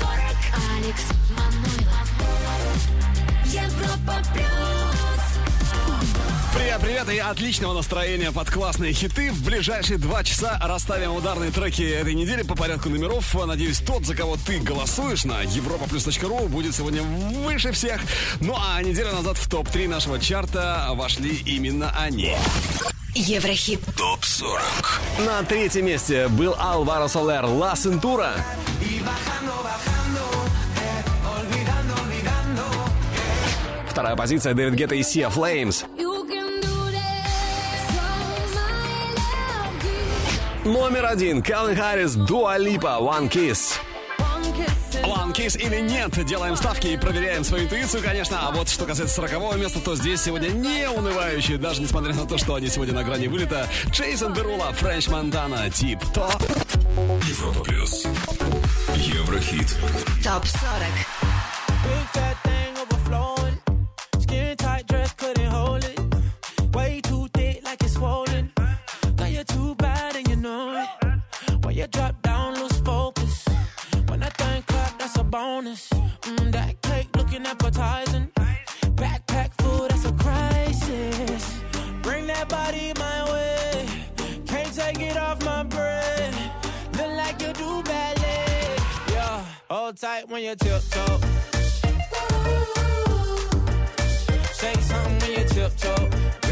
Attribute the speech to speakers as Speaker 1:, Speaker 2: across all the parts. Speaker 1: сорок Алекс Манойлов Европа плюс Привет, привет и отличного настроения под классные хиты. В ближайшие два часа расставим ударные треки этой недели по порядку номеров. Надеюсь, тот, за кого ты голосуешь на europaplus.ru, будет сегодня выше всех. Ну а неделю назад в топ-3 нашего чарта вошли именно они.
Speaker 2: Еврохит. Топ-40.
Speaker 1: На третьем месте был Алваро Солер «Ла Сентура». Вторая позиция Дэвид Гетта и Сия Флеймс. Номер один. Калвин Харрис, Дуа Липа, One Kiss. One Kiss или нет, делаем ставки и проверяем свою интуицию, конечно. А вот что касается сорокового места, то здесь сегодня не унывающие, даже несмотря на то, что они сегодня на грани вылета. Джейсон Берула Френч Монтана, Тип То. Европа Плюс. Еврохит. Топ 40. tight when you tiptoe. Ooh. Say something when you tiptoe.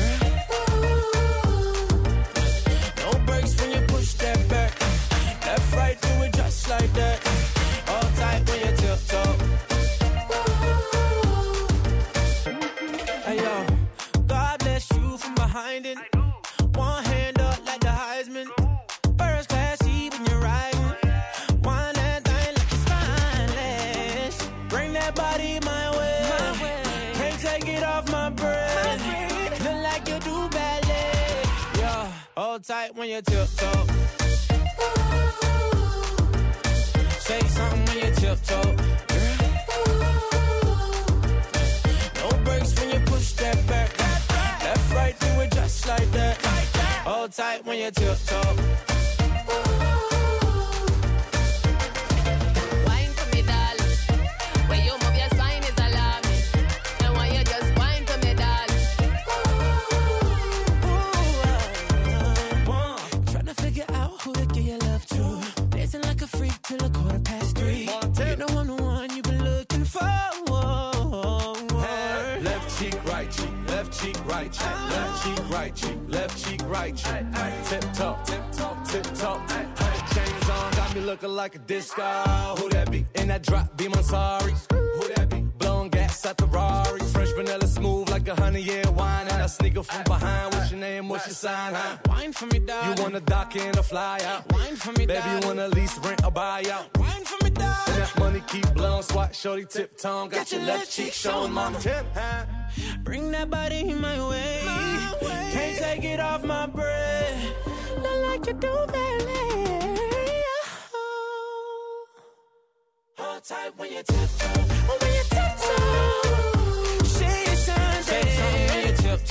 Speaker 3: like when you tiptoe. Say something when you tiptoe. No breaks when you push that back. Left, right, do it just like that. Hold tight when you tiptoe.
Speaker 4: right cheek, left cheek, right cheek. Tip top, tip top, tip top. Chains on, got me looking like a disco. Who that be? In that drop, be my sorry. Who that be? Blowing gas at the Rari. Fresh vanilla smooth like a honey year wine a sneaker from behind. What's your name? What's your sign? Huh? Wine for me, dog. You want to dock in a fly out? Wine for me, dog. Baby, you want to lease, rent, a buyout? Wine for me, dog. That money keep blowing, swat shorty tip tongue. Got, Got your, your left cheek showing, mama. Tip, huh?
Speaker 5: Bring that body my way. my way. Can't take it off my breath. Not like you do,
Speaker 6: ballet. Hold tight when you tiptoe, when you tiptoe.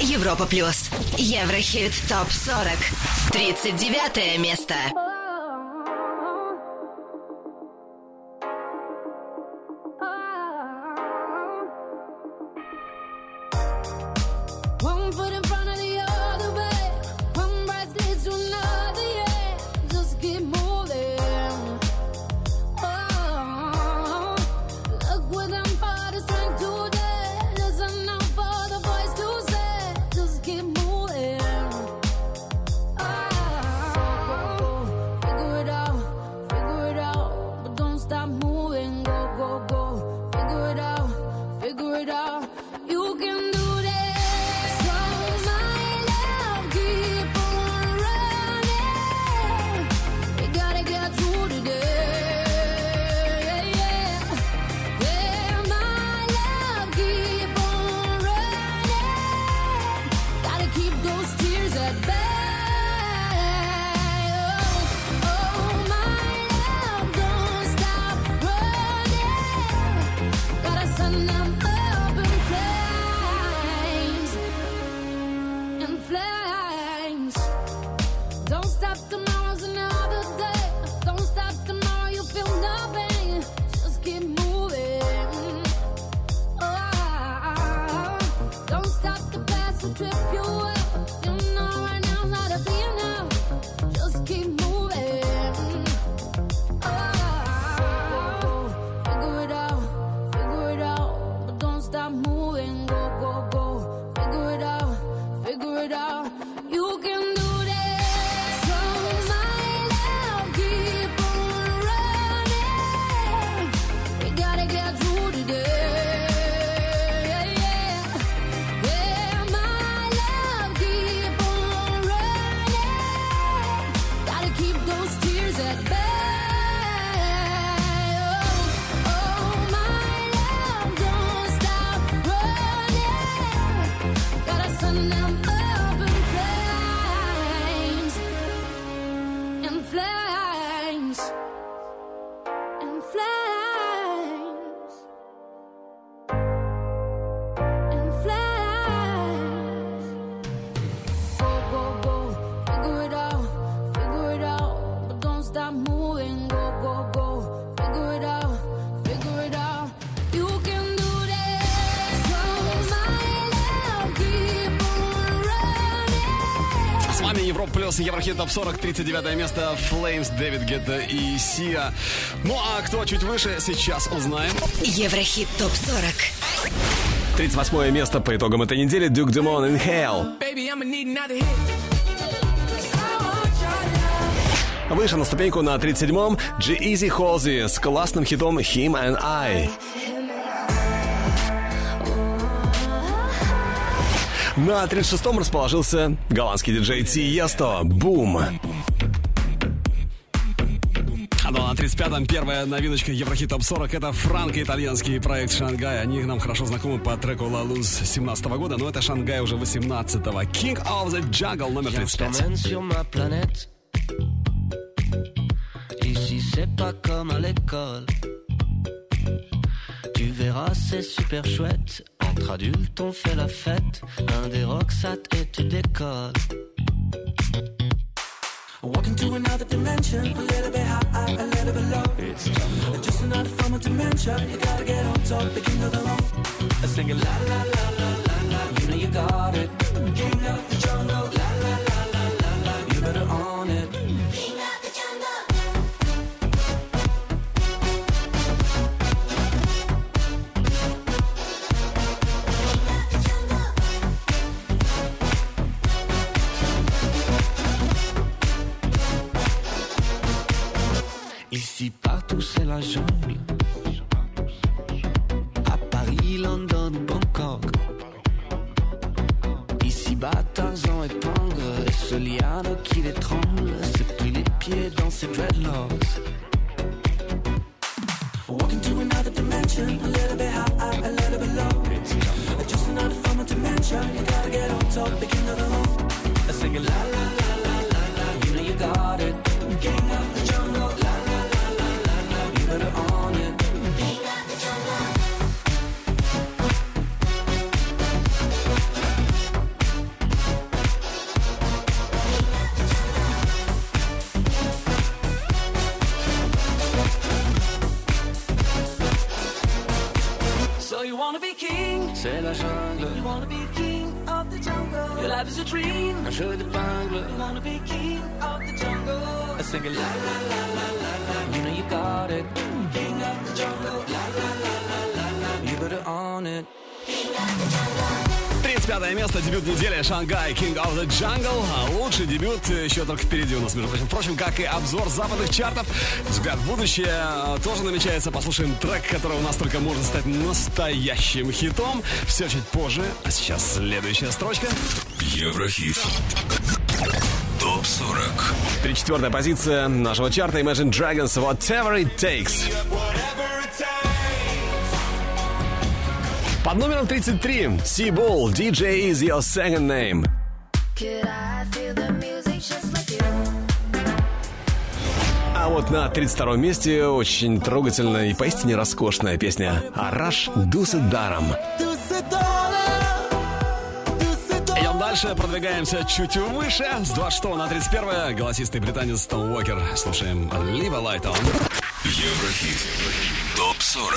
Speaker 2: Европа плюс. Еврохит топ 40. 39 место.
Speaker 1: Еврохит топ 40, 39 место. Flames, Дэвид Гетта и Сия. Ну а кто чуть выше, сейчас узнаем.
Speaker 2: Еврохит топ 40.
Speaker 1: 38 место по итогам этой недели Дюк Дюмон Inhale. Baby, Выше на ступеньку на 37-м G-Eazy Halsey с классным хитом Him and I. На 36-м расположился голландский диджей Тиесто. Бум! А ну а на 35-м первая новиночка Еврохит Топ 40 это франко-итальянский проект Шангай. Они нам хорошо знакомы по треку La Luz 17 -го года, но это Шангай уже 18-го. King of the Jungle номер 35. Tu verras c'est super chouette Entre adultes, on fait la fête. Un des rocks, ça et tu décolles. Walking to another dimension, a little bit high, a little bit low. It's just another form of dementia. You gotta get on top, the king of the room.
Speaker 7: Singing la la la la la la, you know you got it. King of the jungle. La, partout c'est la jungle. À Paris, London, Bangkok. Ici-bas, Tarzan Pangre. Et ce
Speaker 8: liane qui tremble.
Speaker 7: s'est
Speaker 8: pris les pieds dans ses
Speaker 7: dreadlocks.
Speaker 8: Walking to another dimension, a little bit high, a little bit low. Just another form of dementia, you gotta get on top, the king of the home sing a la la la la la la, you know you got it. King of the jungle.
Speaker 9: c'est la jungle. You wanna be king of the jungle. Your life is a dream. Un jeu d'épingle. You wanna be king of the jungle. I sing it la la la la la la. You know you got it. King of the jungle. La la la la la la. You better own it. King of the
Speaker 1: jungle. 35 место, дебют недели Шангай, King of the Jungle. а Лучший дебют еще только впереди у нас, между прочим. Впрочем, как и обзор западных чартов, взгляд в будущее а, тоже намечается. Послушаем трек, который у нас только может стать настоящим хитом. Все чуть позже, а сейчас следующая строчка.
Speaker 2: Еврохит. Топ 40.
Speaker 1: 34 позиция нашего чарта Imagine Dragons Whatever It Takes. Под номером 33 Сибул, DJ is your second name. А вот на 32 месте очень трогательная и поистине роскошная песня «Араш Дусидаром». Идем дальше, продвигаемся чуть выше. С 26 на 31 голосистый британец Том Уокер. Слушаем Leave a Light On.
Speaker 2: Еврохит. Топ 40.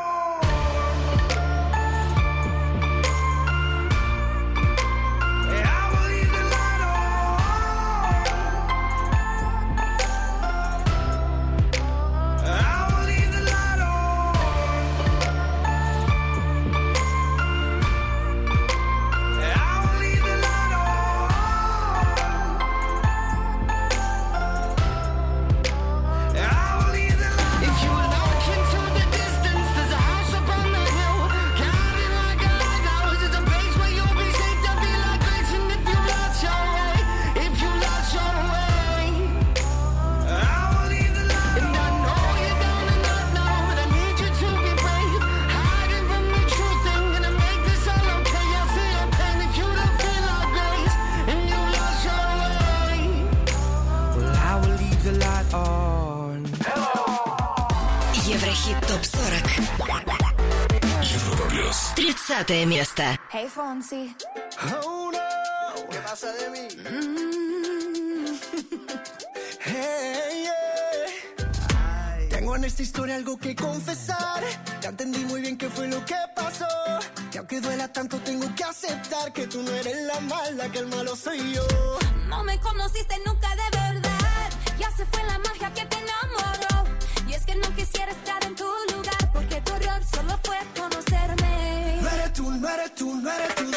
Speaker 10: Hey Fonsi. Oh no. ¿Qué pasa de mí? hey, yeah. Tengo en esta historia algo que confesar. Ya entendí muy bien qué fue lo que pasó. Y aunque duela tanto, tengo que aceptar que tú no eres la mala, que el malo soy yo. No me conociste nunca de verdad. Ya se fue la magia que te enamoró. Y es que no quisiera estar en tu lugar, porque tu error solo fue eres tú, no eres tú.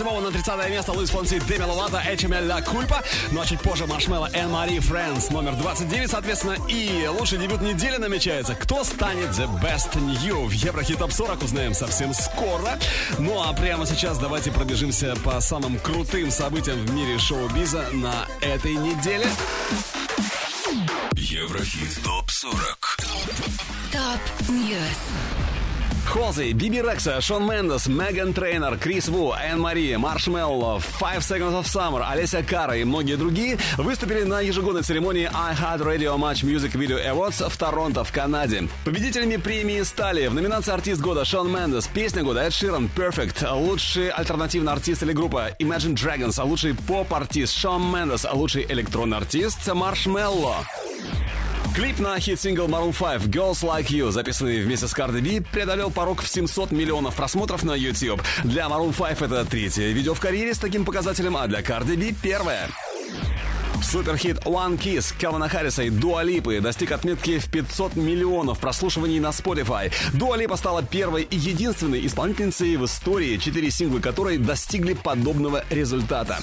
Speaker 1: самого на 30 место Луис Фонси, Деми Ловато, HML La Ну а чуть позже Маршмелло, Эн Мари, Фрэнс, номер 29, соответственно. И лучший дебют недели намечается. Кто станет The Best New? В Еврохит Топ 40 узнаем совсем скоро. Ну а прямо сейчас давайте пробежимся по самым крутым событиям в мире шоу-биза на этой неделе.
Speaker 2: Еврохит ТОП-40 ТОП
Speaker 1: Ньюс Холзи, Биби Рекса, Шон Мендес, Меган Трейнер, Крис Ву, Энн Мари, Маршмелло, Five Seconds of Summer, Олеся Кара и многие другие выступили на ежегодной церемонии iHeart Radio Match Music Video Awards в Торонто, в Канаде. Победителями премии стали в номинации «Артист года» Шон Мендес, «Песня года» Эд Ширан, «Perfect», лучший альтернативный артист или группа Imagine Dragons, лучший поп-артист Шон Мендес, лучший электронный артист Маршмелло. Клип на хит-сингл Maroon 5 «Girls Like You», записанный вместе с Cardi B, преодолел порог в 700 миллионов просмотров на YouTube. Для Maroon 5 это третье видео в карьере с таким показателем, а для Cardi B – первое. Суперхит One Kiss Кевина Харриса и Дуа Липы достиг отметки в 500 миллионов прослушиваний на Spotify. Дуа Липа стала первой и единственной исполнительницей в истории, четыре синглы, которой достигли подобного результата.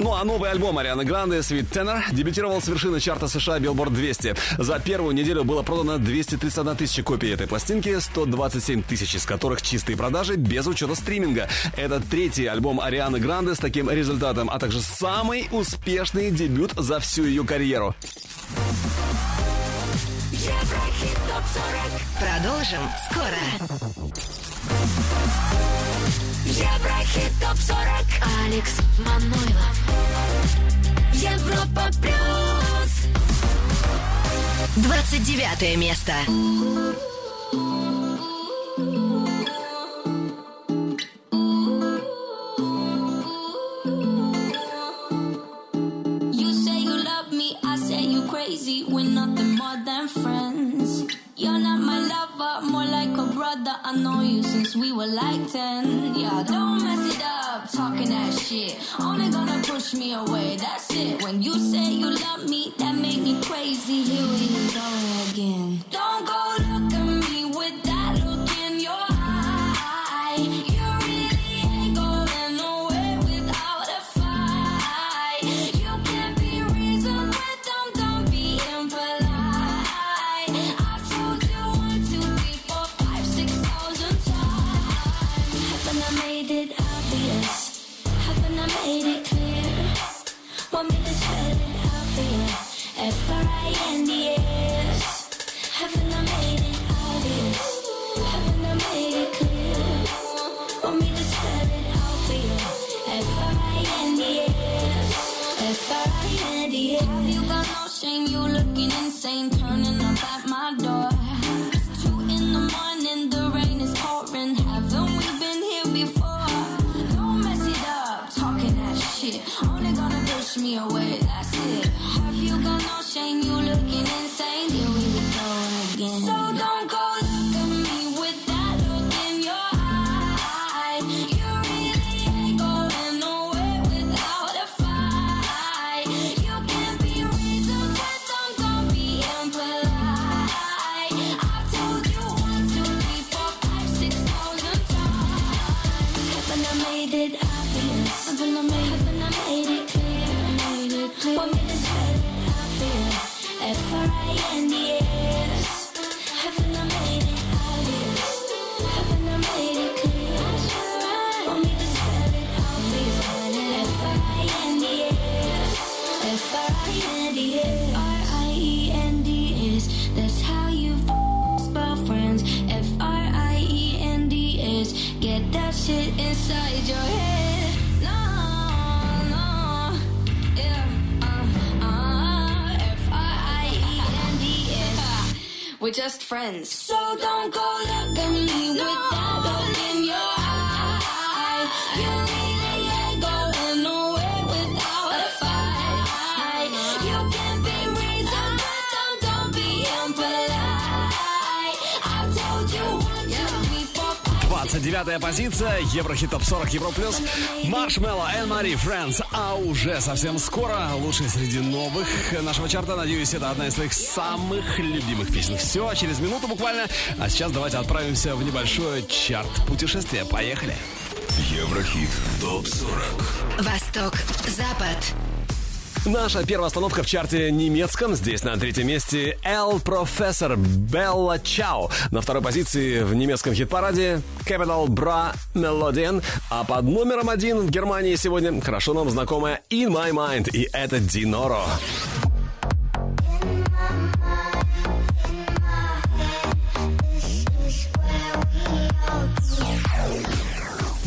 Speaker 1: Ну а новый альбом Арианы Гранде «Sweet Tenor» дебютировал с вершины чарта США Billboard 200. За первую неделю было продано 231 тысяча копий этой пластинки, 127 тысяч из которых чистые продажи без учета стриминга. Это третий альбом Арианы Гранде с таким результатом, а также самый успешный дебют за всю ее карьеру.
Speaker 2: Продолжим скоро. Еврохит ТОП-40 Алекс Манойлов Европа Плюс 29 место We're nothing more than friends.
Speaker 11: You're not my lover, more like brother, I know you since we were like 10. Yeah, don't mess it up, talking that shit. Only gonna push me away, that's it. When you say you love me, that made me crazy. Here we go again. Don't go
Speaker 1: птица, Еврохит Топ 40 Евро Плюс, Маршмелло, Эн Мари, Фрэнс. А уже совсем скоро лучший среди новых нашего чарта. Надеюсь, это одна из своих самых любимых песен. Все, через минуту буквально. А сейчас давайте отправимся в небольшое чарт-путешествие. Поехали.
Speaker 2: Еврохит Топ 40. Восток, Запад,
Speaker 1: Наша первая остановка в чарте немецком. Здесь на третьем месте L Professor Bella Ciao. На второй позиции в немецком хит-параде Capital Bra Melodian. А под номером один в Германии сегодня хорошо нам знакомая In My Mind. И это Диноро. Диноро.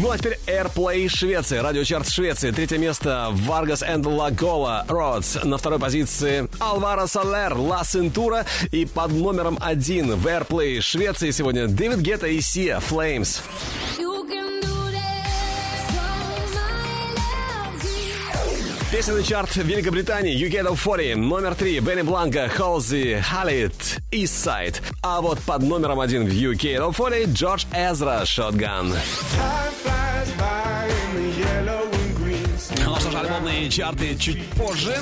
Speaker 1: Ну а теперь Airplay Швеции, радиочарт Швеции. Третье место Vargas and Lagola Roads. На второй позиции Алвара Салер, La Cintura. И под номером один в Airplay Швеции сегодня Дэвид Гетта и Сия Flames. Песенный чарт Великобритании You Get Up 40, номер три Бенни Бланка, Холзи, Халит Eastside. А вот под номером один в UK Top 40 Джордж Эзра, Shotgun. Time мировые чарты чуть позже.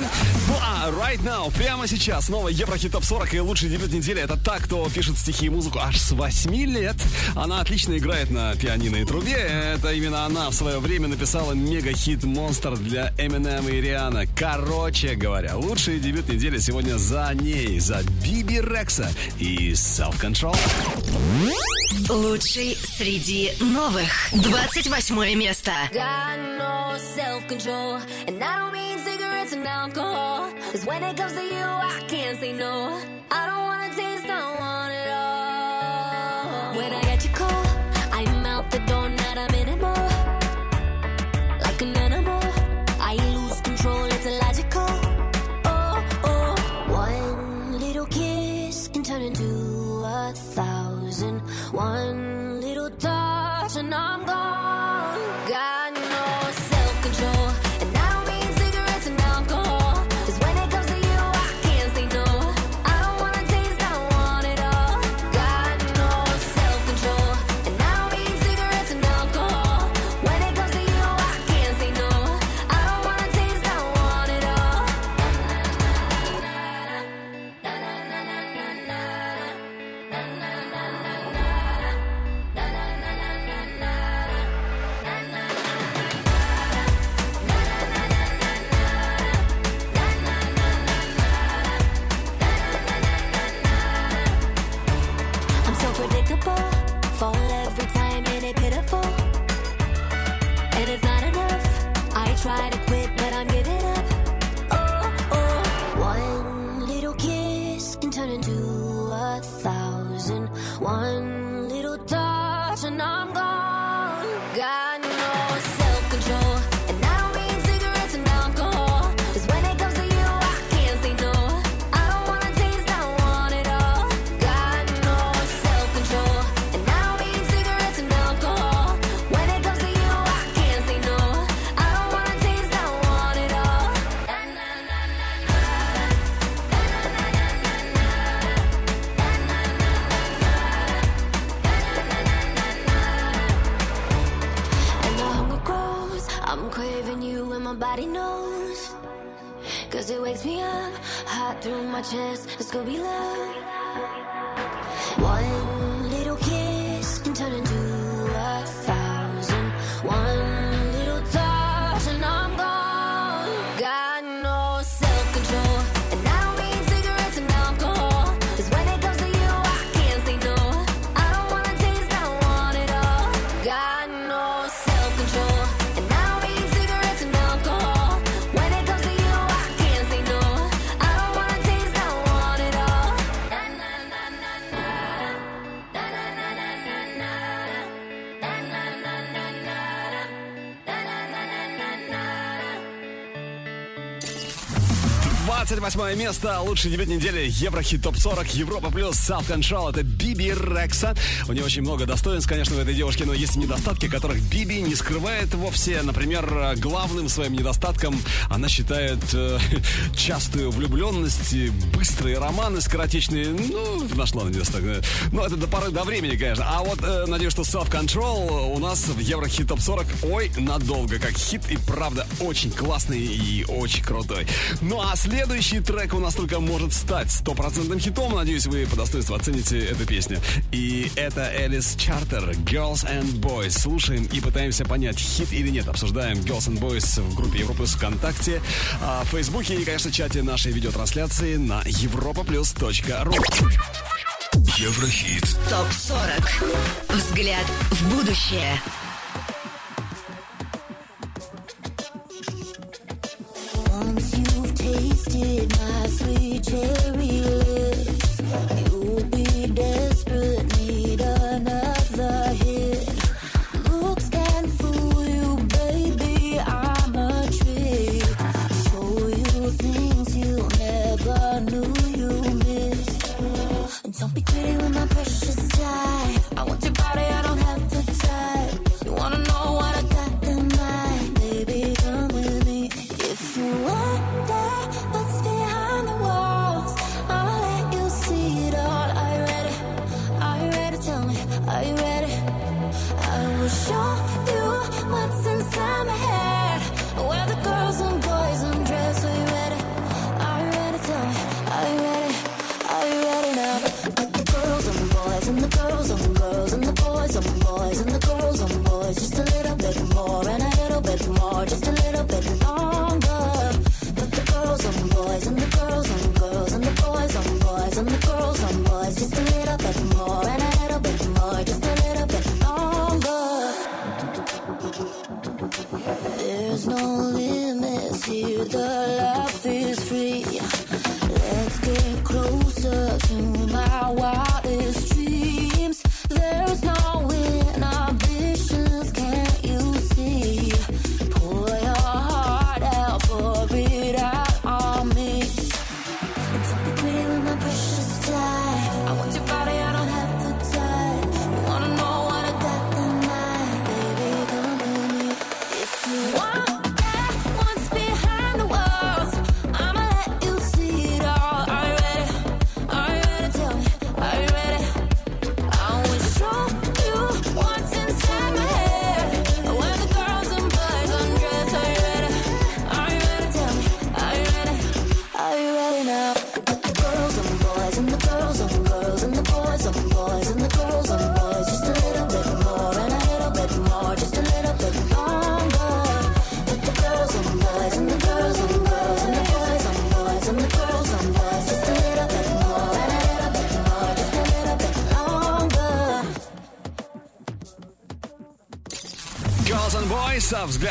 Speaker 1: Ну а right now, прямо сейчас, новый Еврохит Топ 40 и лучший дебют недели. Это та, кто пишет стихи и музыку аж с 8 лет. Она отлично играет на пианино и трубе. Это именно она в свое время написала мега-хит «Монстр» для Эминема и Риана. Короче говоря, лучший дебют недели сегодня за ней, за Биби Рекса и Self Control.
Speaker 2: Лучший среди новых. 28 место. Got no self-control, and I don't mean cigarettes and alcohol. Cause when it comes to you, I can't say no. I don't wanna taste
Speaker 12: my chest. It's be love.
Speaker 1: Восьмое место, лучший дебют недели, Еврохит Топ 40, Европа Плюс, Self Control, это Биби Рекса. У нее очень много достоинств, конечно, у этой девушки, но есть недостатки, которых Биби не скрывает вовсе. Например, главным своим недостатком она считает э, частую влюбленность, быстрые романы скоротечные. Ну, нашла на недостаток. Но ну, это до поры до времени, конечно. А вот э, надеюсь, что Self Control у нас в Еврохит Топ 40 ой надолго, как хит и правда очень классный и очень крутой. Ну а следующий трек у нас только может стать стопроцентным хитом. Надеюсь, вы по достоинству оцените эту песню. И это Элис Чартер, Girls and Boys. Слушаем и пытаемся понять, хит или нет. Обсуждаем Girls and Boys в группе Европы ВКонтакте, а, в Фейсбуке и, конечно, чате нашей видеотрансляции на europaplus.ru.
Speaker 2: Еврохит. Топ-40. Взгляд в будущее. my sweet cherry lips.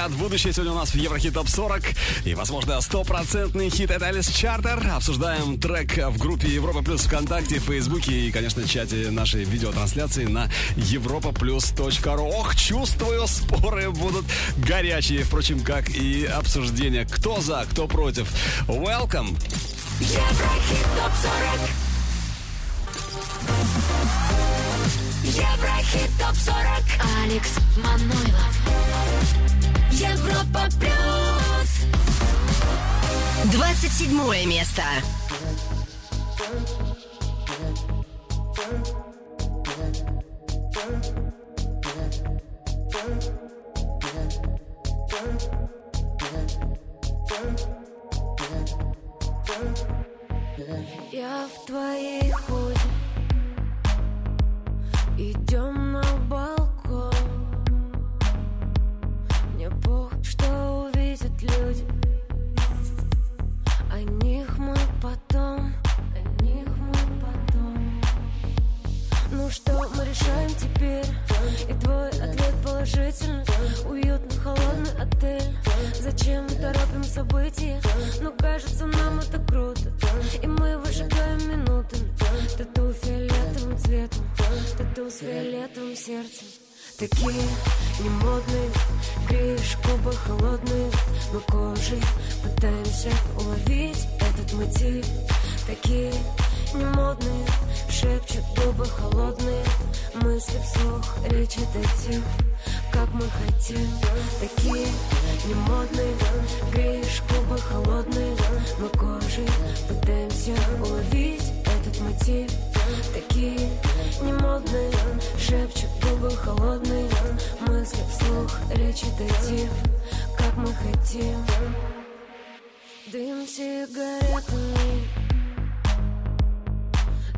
Speaker 1: Назад в будущее сегодня у нас в Еврохит Топ 40. И, возможно, стопроцентный хит это Алис Чартер. Обсуждаем трек в группе Европа Плюс ВКонтакте, Фейсбуке и, конечно, чате нашей видеотрансляции на европа ру. Ох, чувствую, споры будут горячие, впрочем, как и обсуждения. Кто за, кто против. Welcome!
Speaker 2: Еврохит Топ 40 Еврохит топ 40 Алекс Манойлов 27 место.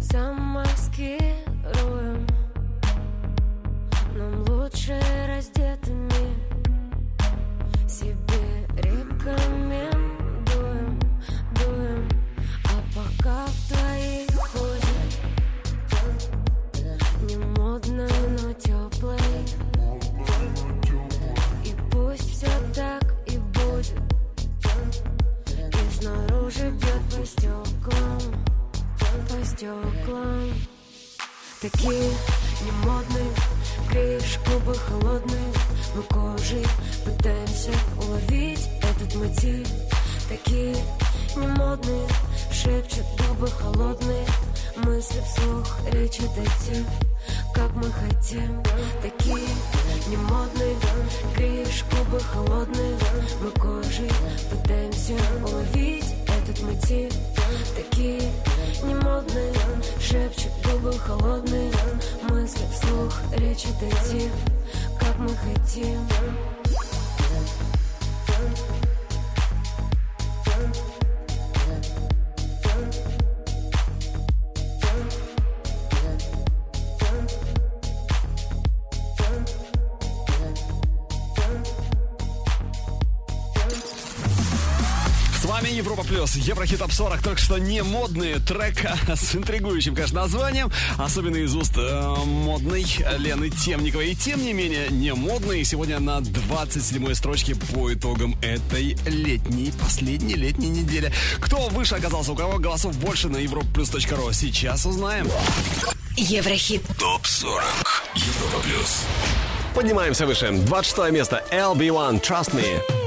Speaker 13: замаскируем Нам лучше разделить стеклам Такие немодные, греешь губы холодные Мы кожей пытаемся уловить этот мотив Такие немодные, шепчут губы холодные Мысли вслух, речи дойти, как мы хотим Такие немодные, греешь губы холодные Мы кожей пытаемся уловить этот мотив Такие немодные Шепчет губы холодные Мысли вслух, речь детектив Как мы хотим
Speaker 1: нас Еврохит Топ 40 только что не модные трек а с интригующим, конечно, названием, особенно из уст э, модной Лены Темниковой. И тем не менее, не модный сегодня на 27-й строчке по итогам этой летней, последней летней недели. Кто выше оказался, у кого голосов больше на europlus.ru, сейчас узнаем. Еврохит Топ 40 Европа Плюс Поднимаемся выше. 26 место. LB1. Trust me.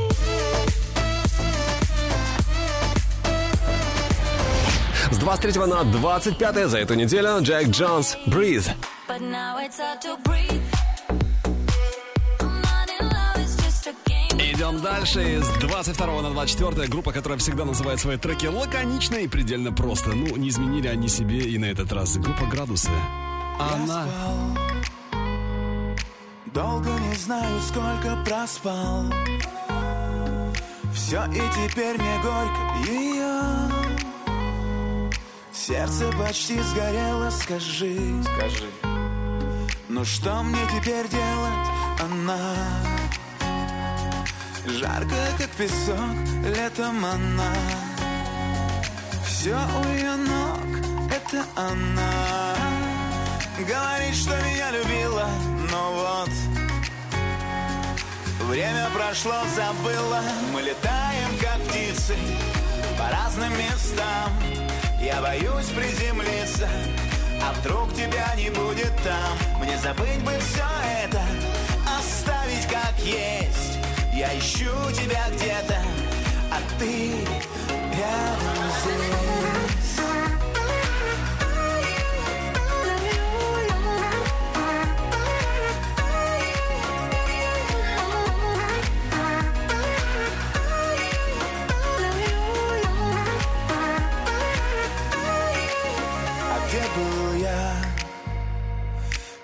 Speaker 1: С 23 на 25 за эту неделю Джек Джонс «Breathe». Идем дальше. С 22 на 24 группа, которая всегда называет свои треки лаконично и предельно просто. Ну, не изменили они себе и на этот раз. Группа «Градусы».
Speaker 14: Она... Долго не знаю, сколько проспал Все и теперь мне горько ее Сердце почти сгорело, скажи, скажи. Но что мне теперь делать, она? Жарко, как песок, летом она. Все у ее ног, это она. Говорит, что меня любила, но вот Время прошло, забыла Мы летаем, как птицы По разным местам я боюсь приземлиться А вдруг тебя не будет там Мне забыть бы все это Оставить как есть Я ищу тебя где-то А ты рядом здесь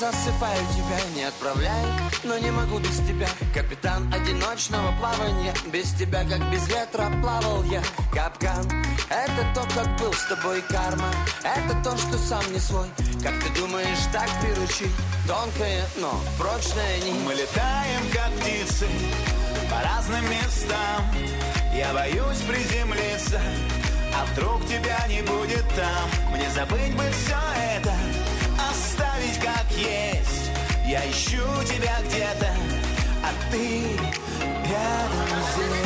Speaker 14: Засыпаю тебя, не отправляю, но не могу без тебя Капитан одиночного плавания Без тебя, как без ветра, плавал я Капкан, это то, как был с тобой карма Это то, что сам не свой Как ты думаешь, так приручить Тонкое, но прочное нить Мы летаем, как птицы По разным местам Я боюсь приземлиться А вдруг тебя не будет там Мне забыть бы все это оставить как есть Я ищу тебя где-то, а ты рядом здесь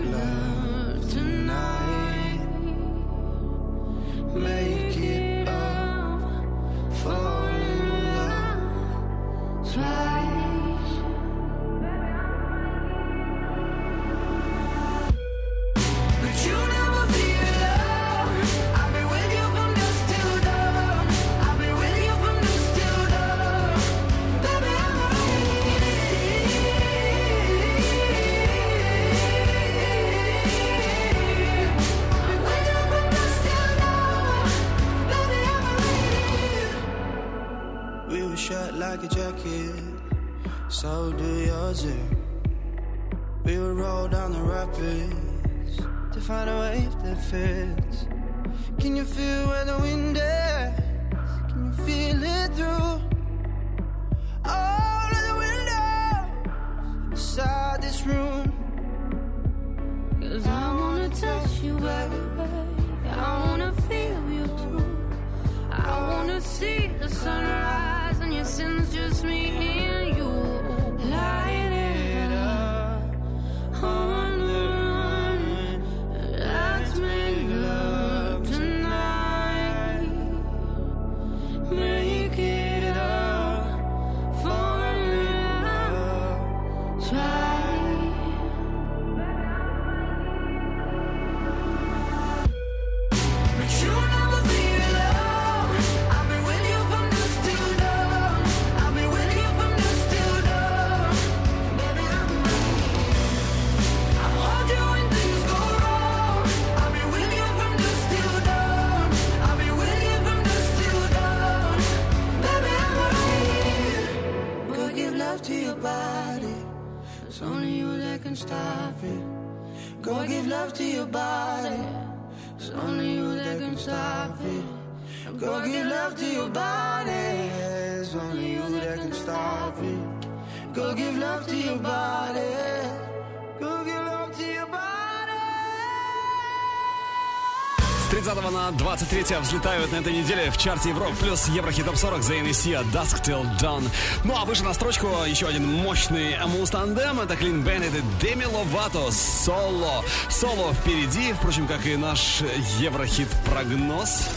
Speaker 1: третья взлетают на этой неделе в чарте Европ плюс Еврохит Топ 40 за NEC от Dusk Till Dawn. Ну а выше на строчку еще один мощный муз-тандем. Это Клин Беннет и Деми Ловато. Соло. Соло впереди, впрочем, как и наш Еврохит прогноз.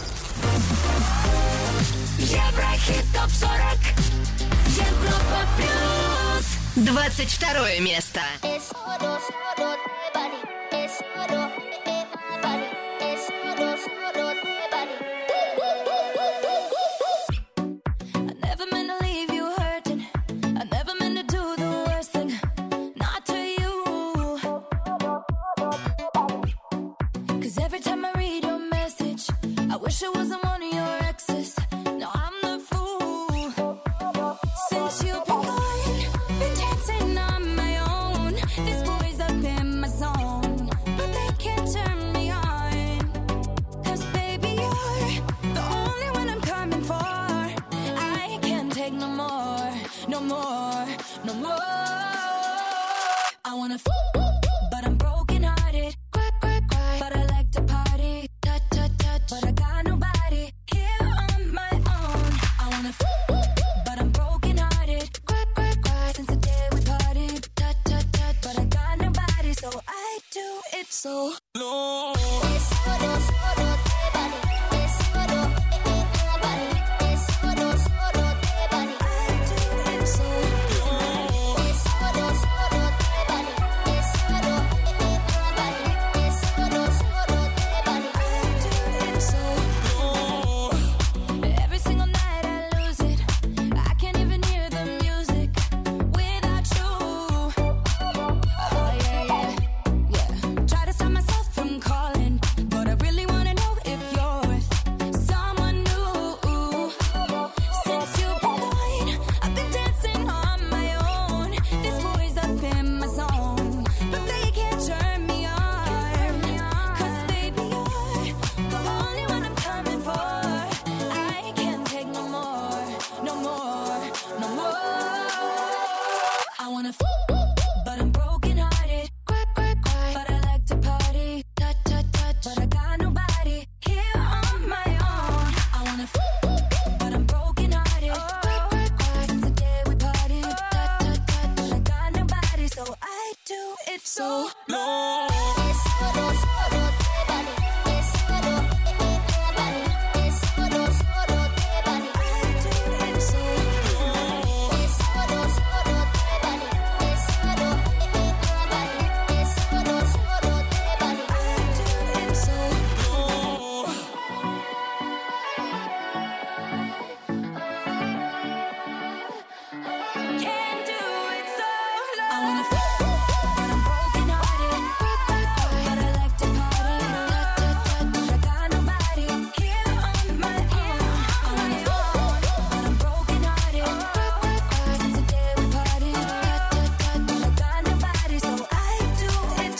Speaker 1: Еврохит Топ 40 Европа
Speaker 15: плюс 22 место.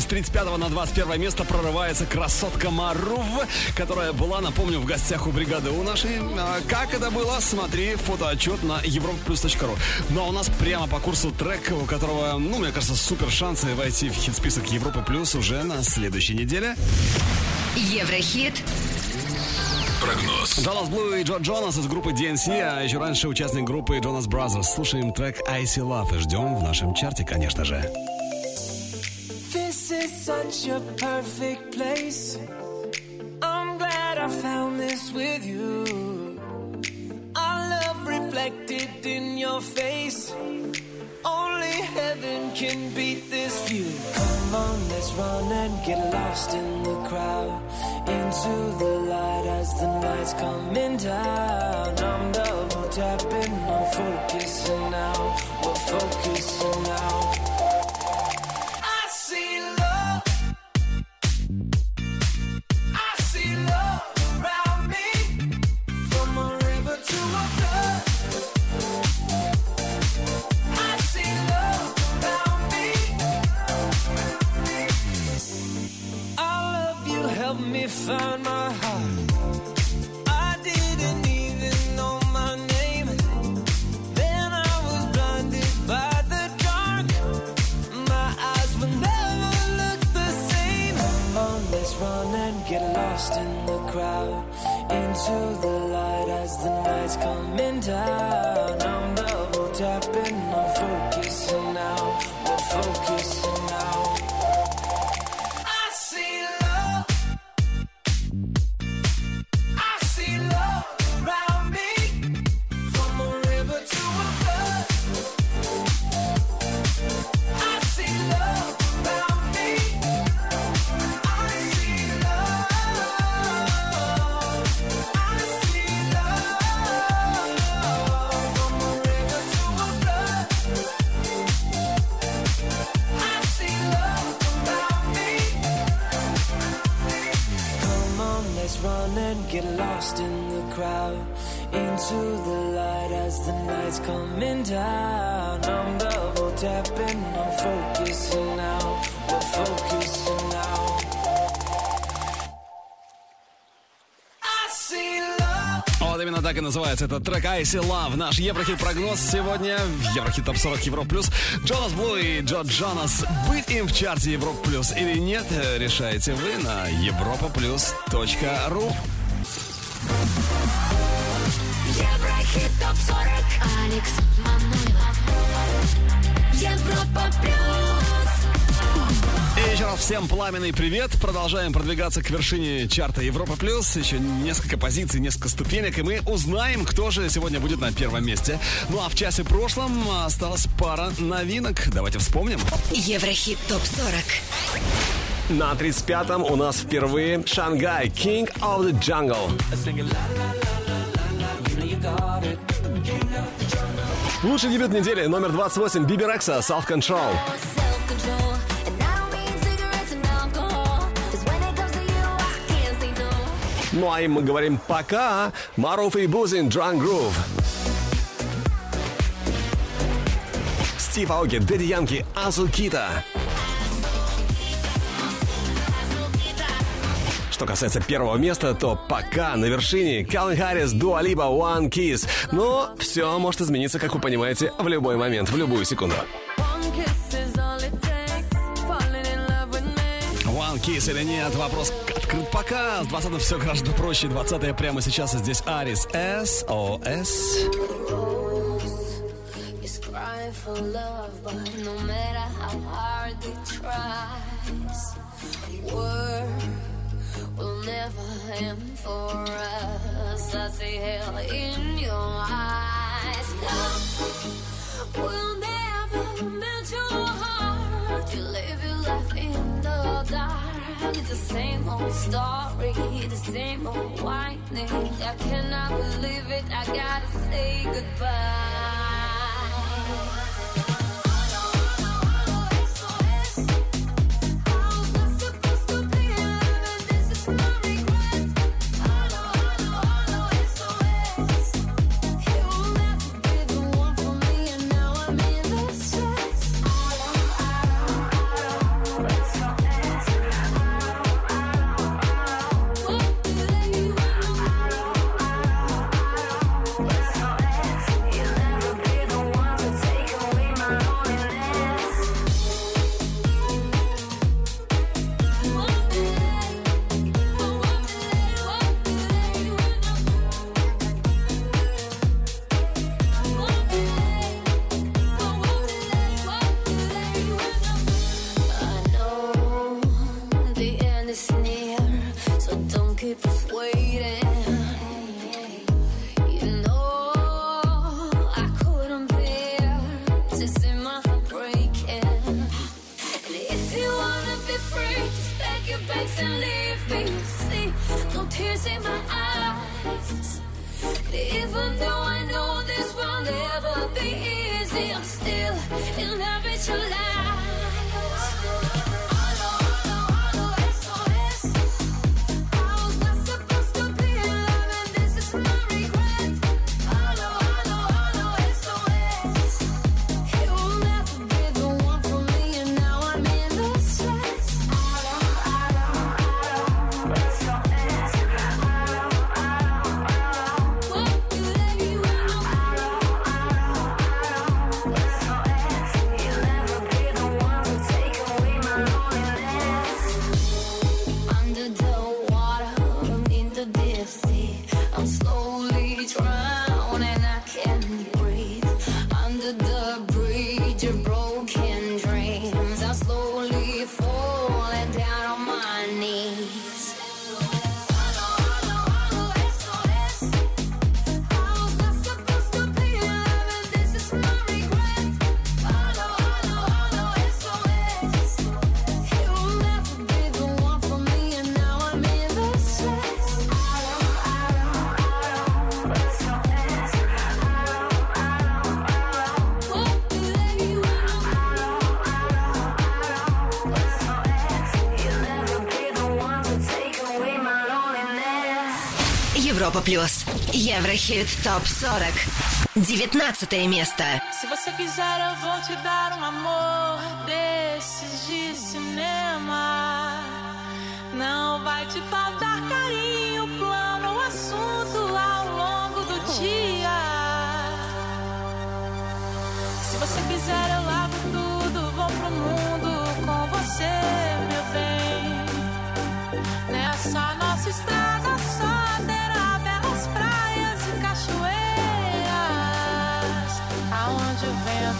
Speaker 1: с 35 на 21 место прорывается красотка Марув, которая была, напомню, в гостях у бригады у нашей. А, как это было, смотри фотоотчет на europlus.ru. Ну а у нас прямо по курсу трек, у которого, ну, мне кажется, супер шансы войти в хит-список Европы Плюс уже на следующей неделе. Еврохит прогноз. Даллас Блу и Джо Джонас из группы DNC, а еще раньше участник группы Джонас Бразерс. Слушаем трек «I See Love» и ждем в нашем чарте, конечно же. such a perfect place. I'm glad I found this with you. Our love reflected in your face. Only heaven can beat this view. Come on, let's run and get lost in the crowd. Into the light as the night's coming down. I'm double tapping, I'm focusing now. We're focusing now. этот трек Icy Love. Наш Еврохит прогноз сегодня в Еврохит Топ 40 Европ Плюс. Джонас Блу и Джо Джонас. Быть им в чарте Европ Плюс или нет, решаете вы на европа ру. Еврохит ТОП-40 Алекс Манойлов Европа Плюс вечера. Всем пламенный привет. Продолжаем продвигаться к вершине чарта Европа Плюс. Еще несколько позиций, несколько ступенек, и мы узнаем, кто же сегодня будет на первом месте. Ну а в часе прошлом а, осталась пара новинок. Давайте вспомним. Еврохит ТОП-40. На 35-м у нас впервые Шангай, King of the Jungle. Лучший дебют недели, номер 28, Биби Рекса, Self Control. Ну а им мы говорим пока. Маруф и Бузин, Drunk Groove. Стив Ауги, Дэдди Янки, Азукита. Что касается первого места, то пока на вершине Калвин Харрис, Дуа One Kiss. Но ну, все может измениться, как вы понимаете, в любой момент, в любую секунду. Роман Кейс или нет? Вопрос открыт пока. С 20 все гораздо проще. 20 прямо сейчас. И здесь Арис. С-О-С. Will never end for us. I see hell in your eyes. Love will never melt your heart. You live your life in the dark. It's the same old story, the same old whining. I cannot believe it, I gotta say goodbye.
Speaker 16: Еврохит ТОП-40 19 место Se você quiser eu vou te dar um amor desses de cinema Não vai te faltar carinho, plano, assunto ao longo do dia Se você quiser eu lavo tudo, vou pro mundo com você, meu bem Nessa é nossa estrada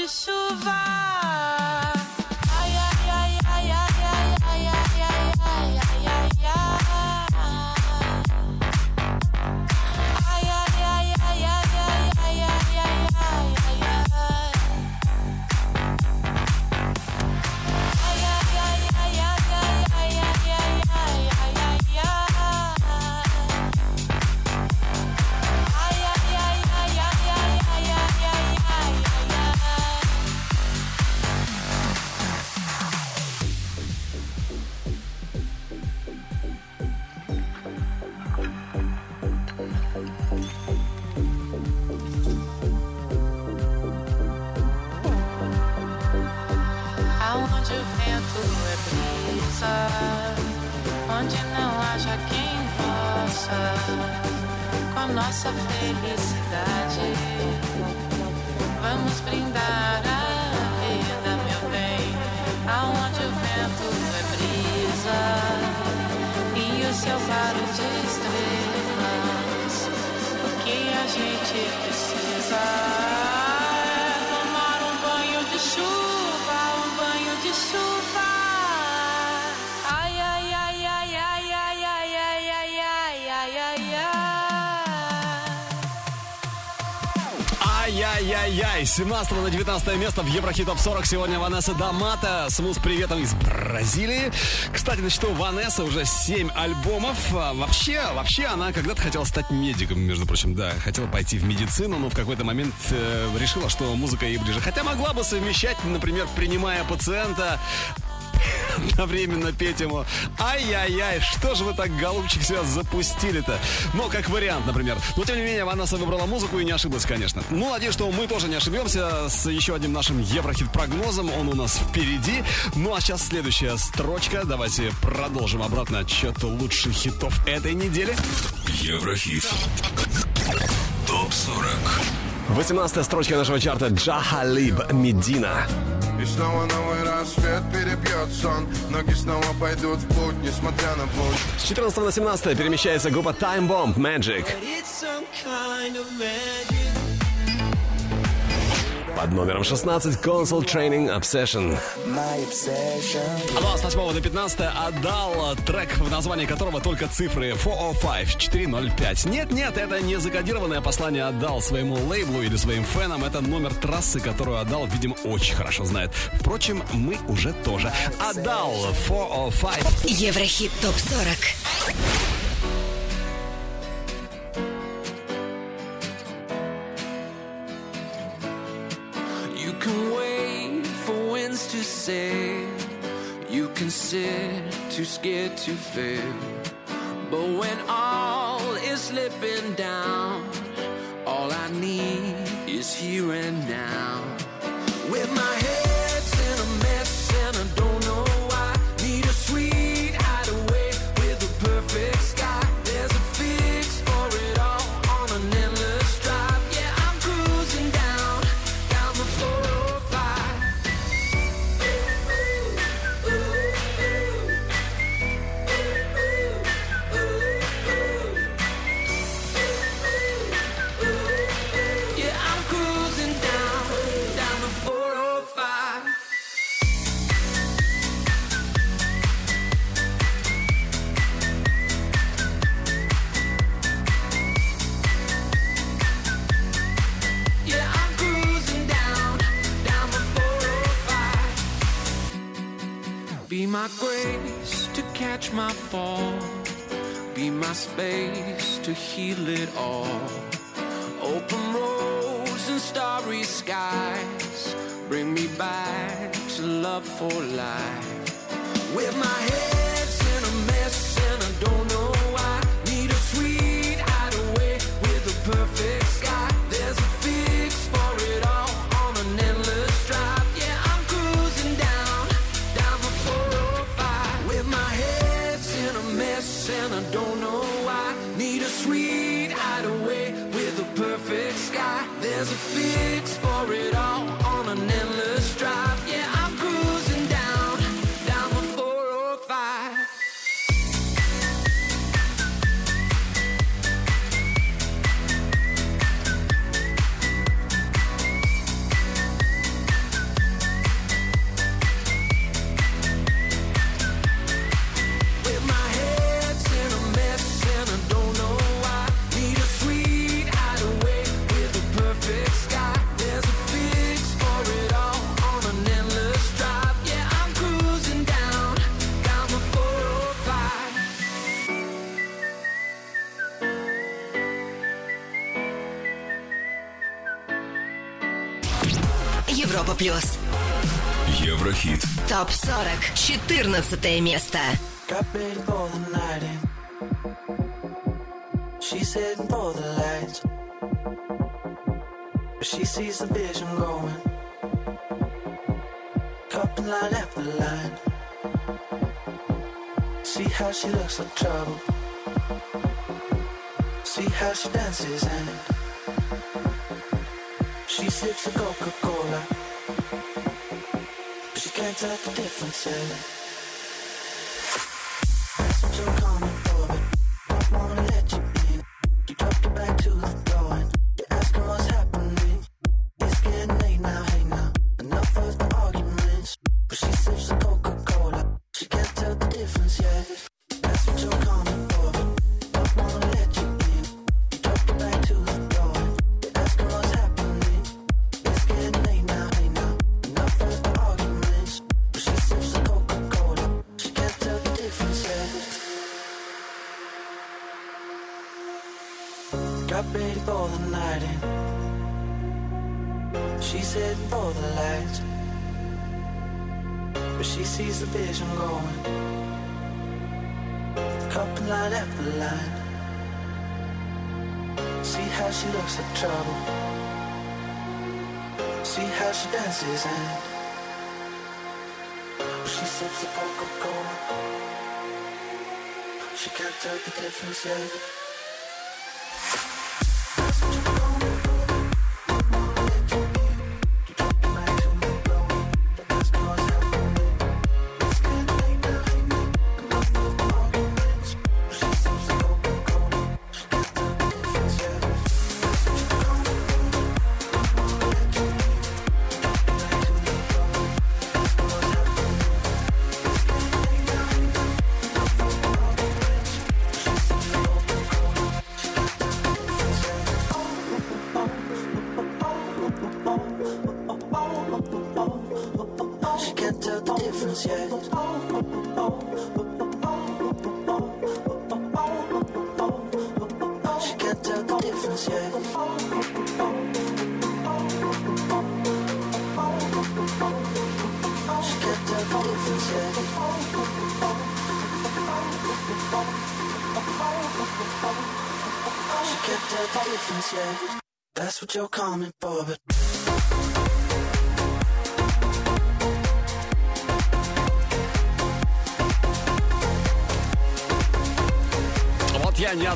Speaker 17: de chuva.
Speaker 1: Ай-яй-яй. 17 на 19 место в Еврохит Топ 40. Сегодня Ванесса Дамата. Смус приветом из Бразилии. Кстати, на счету Ванесса уже 7 альбомов. А, вообще, вообще она когда-то хотела стать медиком, между прочим. Да, хотела пойти в медицину, но в какой-то момент э, решила, что музыка ей ближе. Хотя могла бы совмещать, например, принимая пациента, одновременно петь ему. Ай-яй-яй, что же вы так, голубчик, себя запустили-то? Но ну, как вариант, например. Но тем не менее, Ванесса выбрала музыку и не ошиблась, конечно. Ну, надеюсь, что мы тоже не ошибемся с еще одним нашим Еврохит-прогнозом. Он у нас впереди. Ну, а сейчас следующая строчка. Давайте продолжим обратно отчет лучших хитов этой недели.
Speaker 16: Еврохит. Топ 40.
Speaker 1: 18 строчка нашего чарта Джахалиб Медина снова новый рассвет перебьет сон Ноги снова пойдут в путь, несмотря на путь С 14 на 17 перемещается группа Time Bomb Magic под номером 16 Console Training Obsession. Обсессион. с 8 до 15 отдал трек, в названии которого только цифры 405405. Нет-нет, это не закодированное послание отдал своему лейблу или своим фенам. Это номер трассы, которую отдал, видимо, очень хорошо знает. Впрочем, мы уже тоже. Отдал 405. Еврохит
Speaker 16: ТОП-40. say you sit too scared to fail. But when all is slipping down, all I need is here and now. my grace to catch my fall. Be my space to heal it all. Open roads and starry
Speaker 18: skies. Bring me back to love for life. With my head. 14 место. She's heading for the lights. she sees the vision going. Couple line after line. See how she looks like trouble. See how she dances and she sips a Coca Cola. But she can't tell the difference. Yeah. She can't tell the difference yet.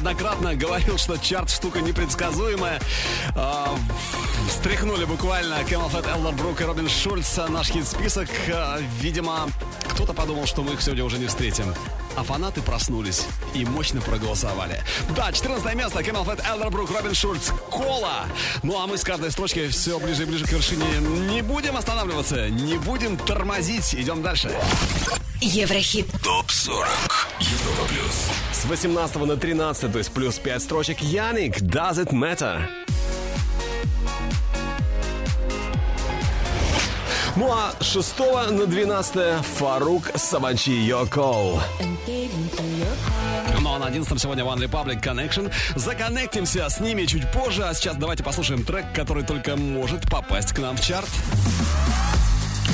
Speaker 1: неоднократно говорил, что чарт штука непредсказуемая. А, встряхнули буквально Кэмл Фетт, Эллар Брук и Робин Шульц а, наш хит-список. А, видимо, кто-то подумал, что мы их сегодня уже не встретим. А фанаты проснулись и мощно проголосовали. Да, 14 место. Кэмел Фетт, Элдер Брук, Робин Шульц. Кола. Ну а мы с каждой строчки все ближе и ближе к вершине. Не будем останавливаться, не будем тормозить. Идем дальше.
Speaker 16: Еврохит. Топ 40.
Speaker 1: 18 на 13, то есть плюс 5 строчек. Яник, Does It Matter? Ну а 6 на 12 Фарук Сабачи Йокол. Ну а на 11 сегодня One Republic Connection. Законнектимся с ними чуть позже, а сейчас давайте послушаем трек, который только может попасть к нам в чарт.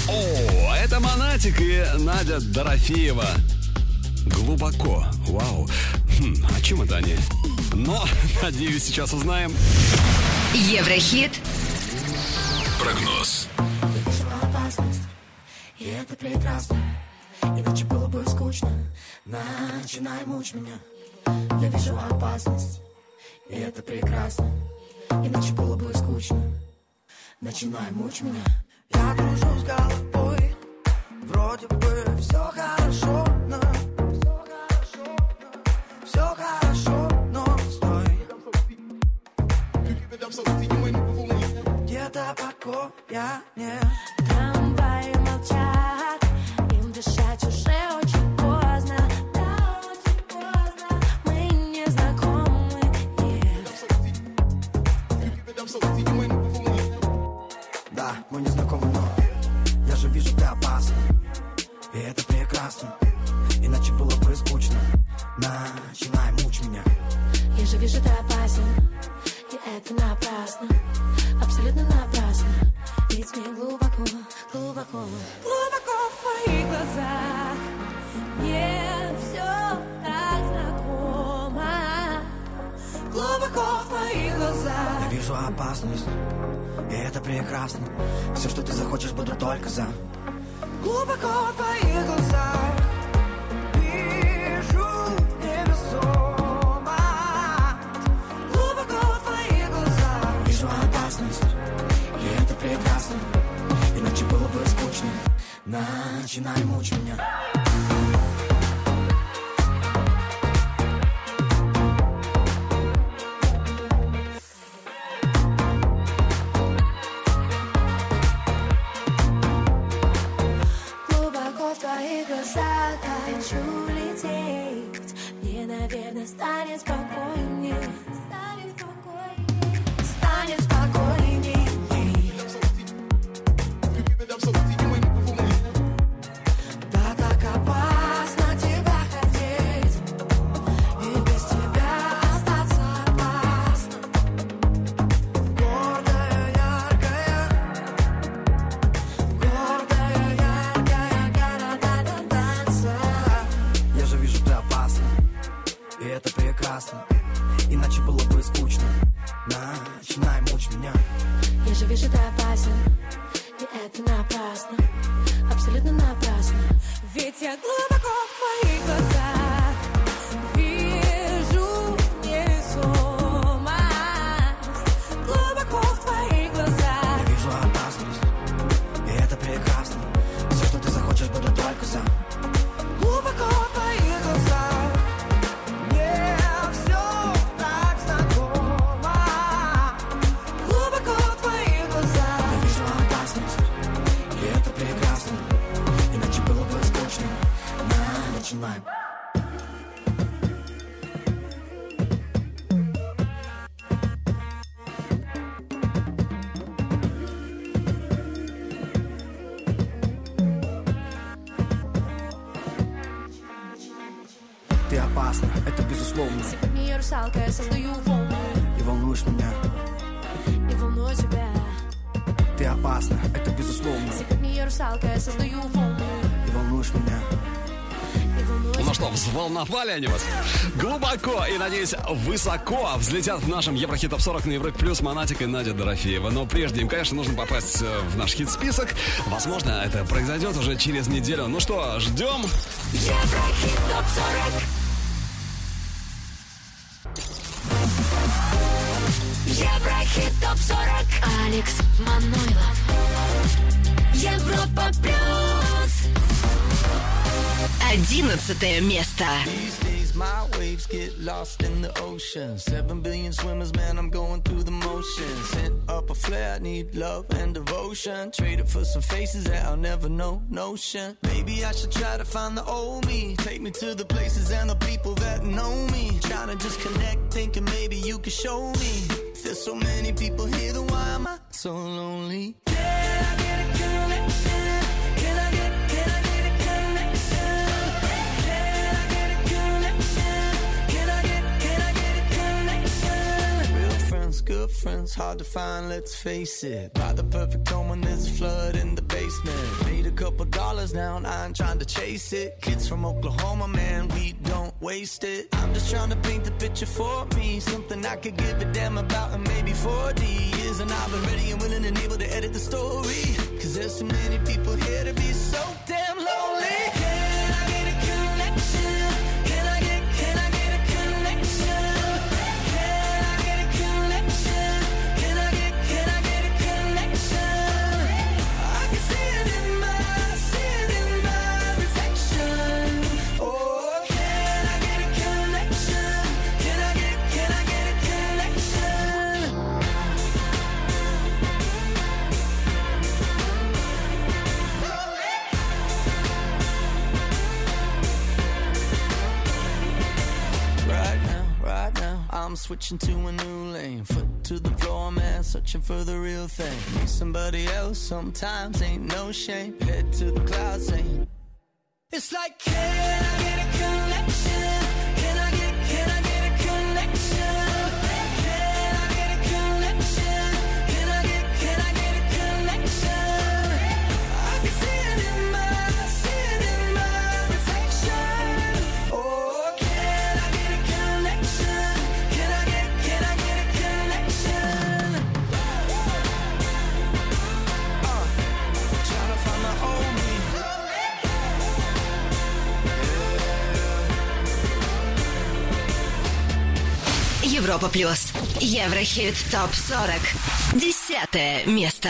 Speaker 1: О, это Монатик и Надя Дорофеева. Глубоко. Вау. Хм, о чем это они? Но, надеюсь, сейчас узнаем.
Speaker 16: Еврохит. Прогноз. И это прекрасно,
Speaker 19: иначе было бы скучно Начинай мучь меня, я вижу опасность И это прекрасно, иначе было бы скучно Начинай мучь меня Я кружусь головой, вроде бы все хорошо
Speaker 20: далеко я Трамваи молчат, им дышать уже очень поздно Да, очень поздно, мы не знакомы Да, мы не знакомы, но я же вижу, ты опасна И это прекрасно, иначе было бы скучно Начинай мучь меня
Speaker 21: Я же вижу, ты опасен это напрасно, абсолютно напрасно Ведь мне глубоко, глубоко Глубоко в твоих глазах Мне все так знакомо
Speaker 22: Глубоко в твоих глазах Я
Speaker 20: вижу опасность, и это прекрасно Все, что ты захочешь, буду только за
Speaker 22: Глубоко в твоих глазах
Speaker 20: начинай мучить меня.
Speaker 22: Глубоко в твоих глазах хочу лететь, мне, наверное, станет спокойнее.
Speaker 1: Похвали вас. Глубоко и, надеюсь, высоко взлетят в нашем Еврохит Топ 40 на Европе Плюс Монатик и Надя Дорофеева. Но прежде им, конечно, нужно попасть э, в наш хит-список. Возможно, это произойдет уже через неделю. Ну что, ждем. Еврохит Топ 40. Еврохит
Speaker 16: Топ 40. Алекс Манойлов. Европа Плюс. Одиннадцатое место. My waves get lost in the ocean. Seven billion swimmers, man, I'm going through the motions. Sent up a flare, I need love and devotion. Traded for some faces that I'll never know, notion. Maybe I should try to find the old me. Take me to the places and the people that know me. Trying to just connect, thinking maybe you could show me. There's so many people here, then why am I so lonely? Yeah, I get it. good friends hard to find, let's face it. Buy the perfect home when there's a flood in the basement. Made a couple dollars now and I ain't trying to chase it. Kids from Oklahoma, man, we don't waste it. I'm just trying to paint the picture for me. Something I could give a damn about in maybe 40 years. And I've been ready and willing and able to edit the story. Cause there's so many people here to be so dead. I'm switching to a new lane. Foot to the floor, man, searching for the real thing. Need somebody else sometimes, ain't no shame. Head to the clouds, ain't. It's like, can I get a connection? Европа плюс. Еврохит топ 40. Десятое место.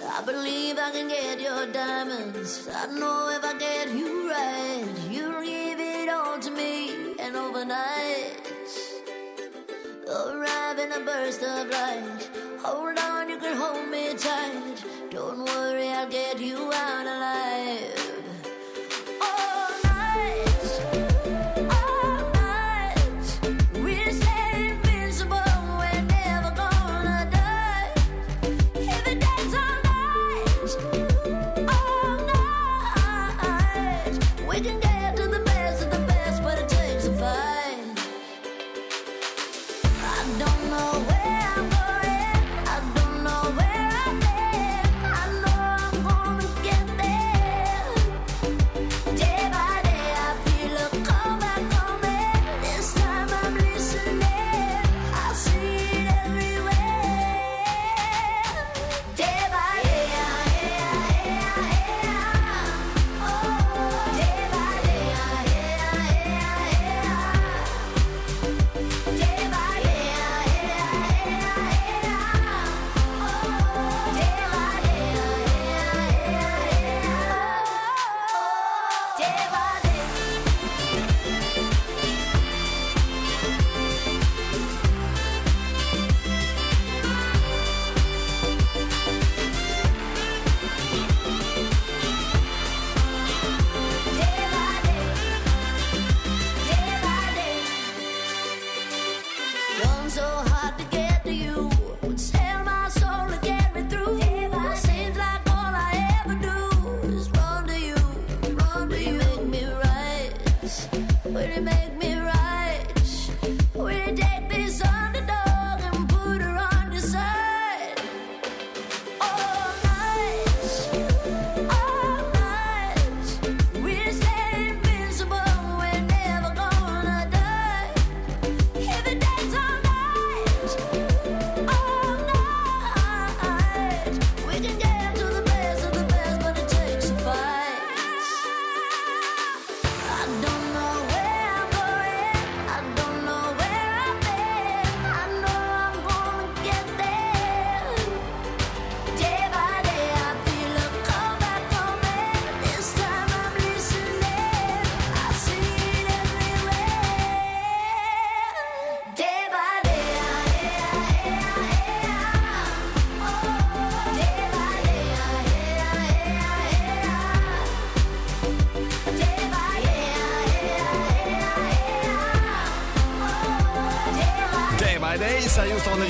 Speaker 16: I believe I can get your diamonds. I know if I get you right, you'll give it all to me. And overnight, arrive in a burst of light. Hold on, you can hold me tight. Don't worry, I'll get you out alive. Oh.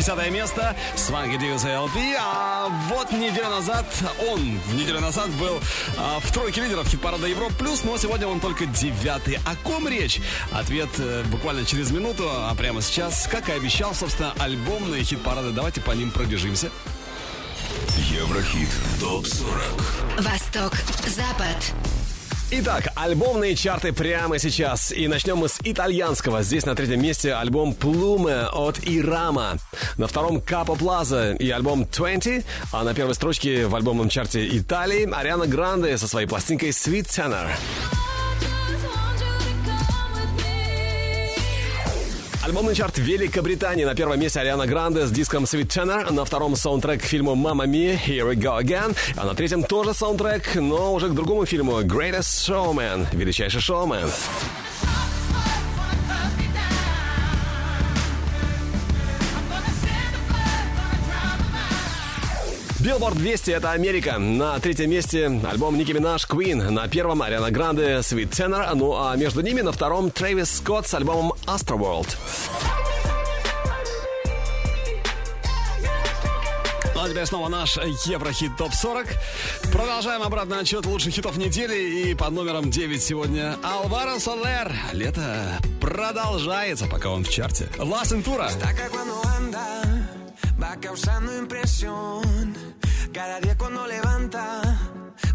Speaker 1: десятое место с Monkey Divis LP. А вот неделю назад, он неделю назад был а, в тройке лидеров хит-парада Европ Плюс, но сегодня он только девятый. О ком речь? Ответ э, буквально через минуту, а прямо сейчас, как и обещал, собственно, альбомные хит-парады. Давайте по ним пробежимся. Еврохит ТОП-40 Восток, Запад Итак, альбомные чарты прямо сейчас. И начнем мы с итальянского. Здесь на третьем месте альбом «Плуме» от Ирама. На втором Капа Плаза и альбом 20, а на первой строчке в альбомном чарте Италии Ариана Гранде со своей пластинкой Sweet Tenor. Альбомный чарт Великобритании. На первом месте Ариана Гранде с диском Sweet Tenor. На втором саундтрек к фильму «Мама Me «Here we go again». А на третьем тоже саундтрек, но уже к другому фильму «Greatest Showman» «Величайший шоумен». Билборд 200 — это Америка. На третьем месте альбом Ники Минаж Queen. На первом Ариана Гранде Sweet Tenor. Ну а между ними на втором Трэвис Скотт с альбомом Astroworld. Ну а теперь снова наш Еврохит ТОП-40. Продолжаем обратный отчет лучших хитов недели. И под номером 9 сегодня Алваро Солер. Лето продолжается, пока он в чарте. Ла Сентура. Está causando impresión Cada día cuando levanta,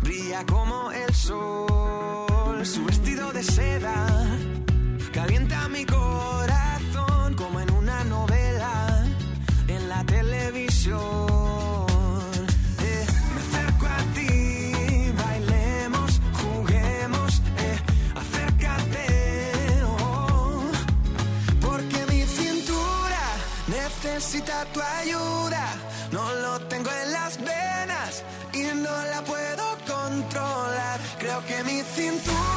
Speaker 1: brilla como el sol. Su vestido de seda calienta mi corazón como en una novela en la televisión. Eh, me acerco a ti, bailemos, eh, acércate. Oh, oh. Porque mi cintura juguemos, necesita tu
Speaker 23: que mi cintura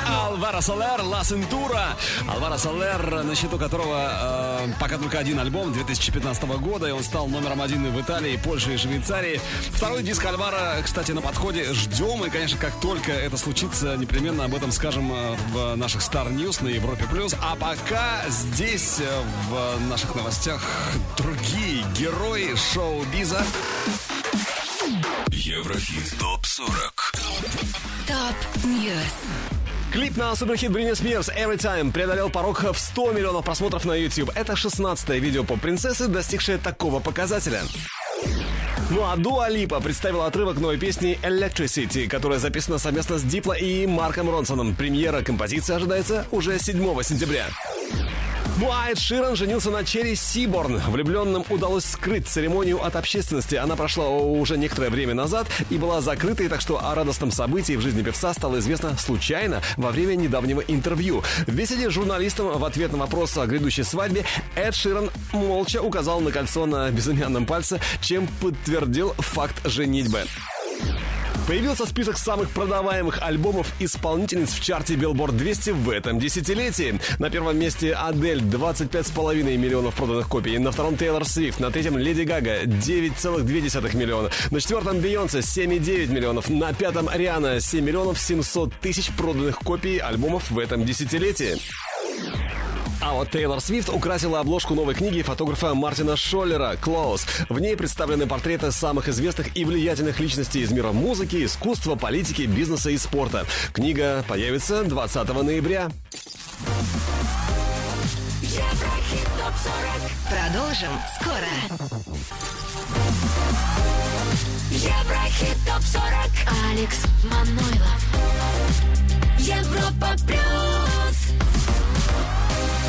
Speaker 1: Альвара Солер, Ла Сентура. Альвара Солер, на счету которого э, пока только один альбом 2015 года, и он стал номером один в Италии, Польше и Швейцарии. Второй диск Альвара, кстати, на подходе. Ждем, и, конечно, как только это случится, непременно об этом скажем э, в наших Star News на Европе+. плюс. А пока здесь, э, в наших новостях, другие герои шоу-биза. Еврохит ТОП-40 ТОП-Ньюс Клип на суперхит Бритни Спирс «Every Time» преодолел порог в 100 миллионов просмотров на YouTube. Это 16-е видео по принцессы достигшее такого показателя. Ну а Дуа Липа представила отрывок новой песни «Electricity», которая записана совместно с Дипло и Марком Ронсоном. Премьера композиции ожидается уже 7 сентября. Уайт Ширан женился на Черри Сиборн. Влюбленным удалось скрыть церемонию от общественности. Она прошла уже некоторое время назад и была закрытой, так что о радостном событии в жизни певца стало известно случайно во время недавнего интервью. В беседе с журналистом в ответ на вопрос о грядущей свадьбе Эд Ширан молча указал на кольцо на безымянном пальце, чем подтвердил факт женитьбы. Появился список самых продаваемых альбомов исполнительниц в чарте Billboard 200 в этом десятилетии. На первом месте Адель 25,5 миллионов проданных копий. На втором Тейлор Свифт. На третьем Леди Гага 9,2 миллиона. На четвертом Бейонсе 7,9 миллионов. На пятом Риана 7 миллионов 700 тысяч проданных копий альбомов в этом десятилетии. А вот Тейлор Свифт украсила обложку новой книги фотографа Мартина Шоллера «Клоус». В ней представлены портреты самых известных и влиятельных личностей из мира музыки, искусства, политики, бизнеса и спорта. Книга появится 20 ноября. Продолжим скоро. Еврохит топ 40. Алекс Манойлов. Европа плюс.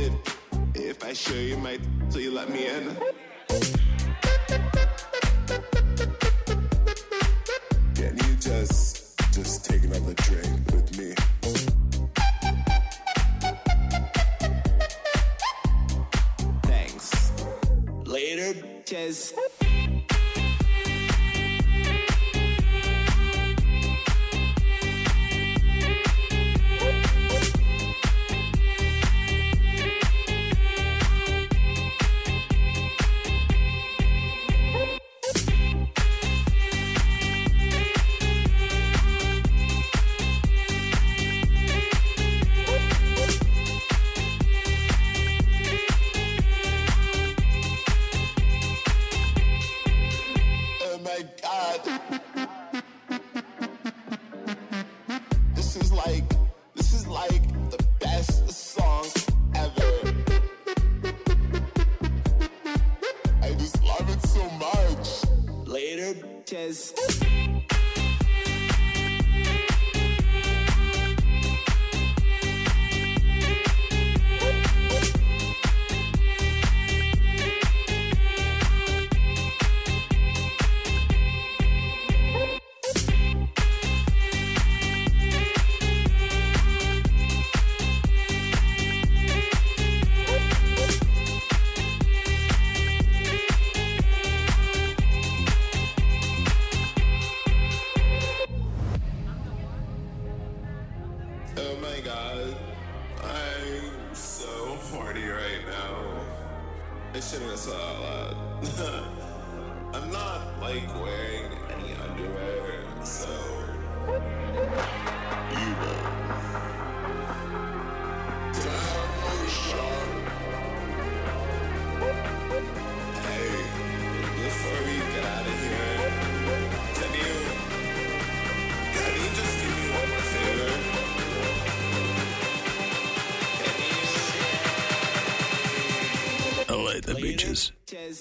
Speaker 24: If if I show you my, so you let me in.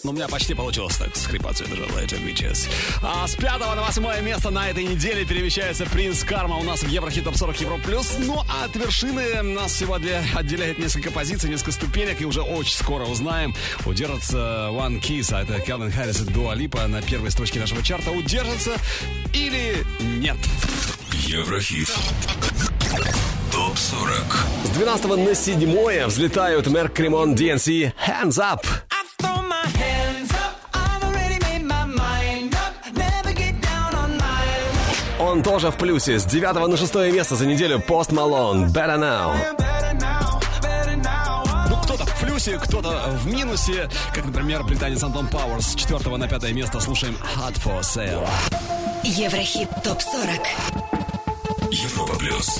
Speaker 25: Но ну, у меня почти получилось так скрипаться даже Later Witches. А с пятого на восьмое место на этой неделе перемещается Принц Карма у нас в Еврохит Топ 40 Евро Плюс. Ну а от вершины нас сегодня отделяет несколько позиций, несколько ступенек. И уже очень скоро узнаем, удержится One Kiss, а это Кевин Харрис и Дуа Липа на первой строчке нашего чарта. Удержится или нет? Еврохит.
Speaker 1: Топ 40. С 12 на 7 взлетают Мерк Кремон DNC Hands Up. Он тоже в плюсе. С 9 на 6 место за неделю Post Malone Better Now. Ну, кто-то в плюсе, кто-то в минусе. Как, например, британец Антон Пауэрс. С 4 на 5 место слушаем Hot for Sale. Еврохит ТОП-40. Европа Плюс.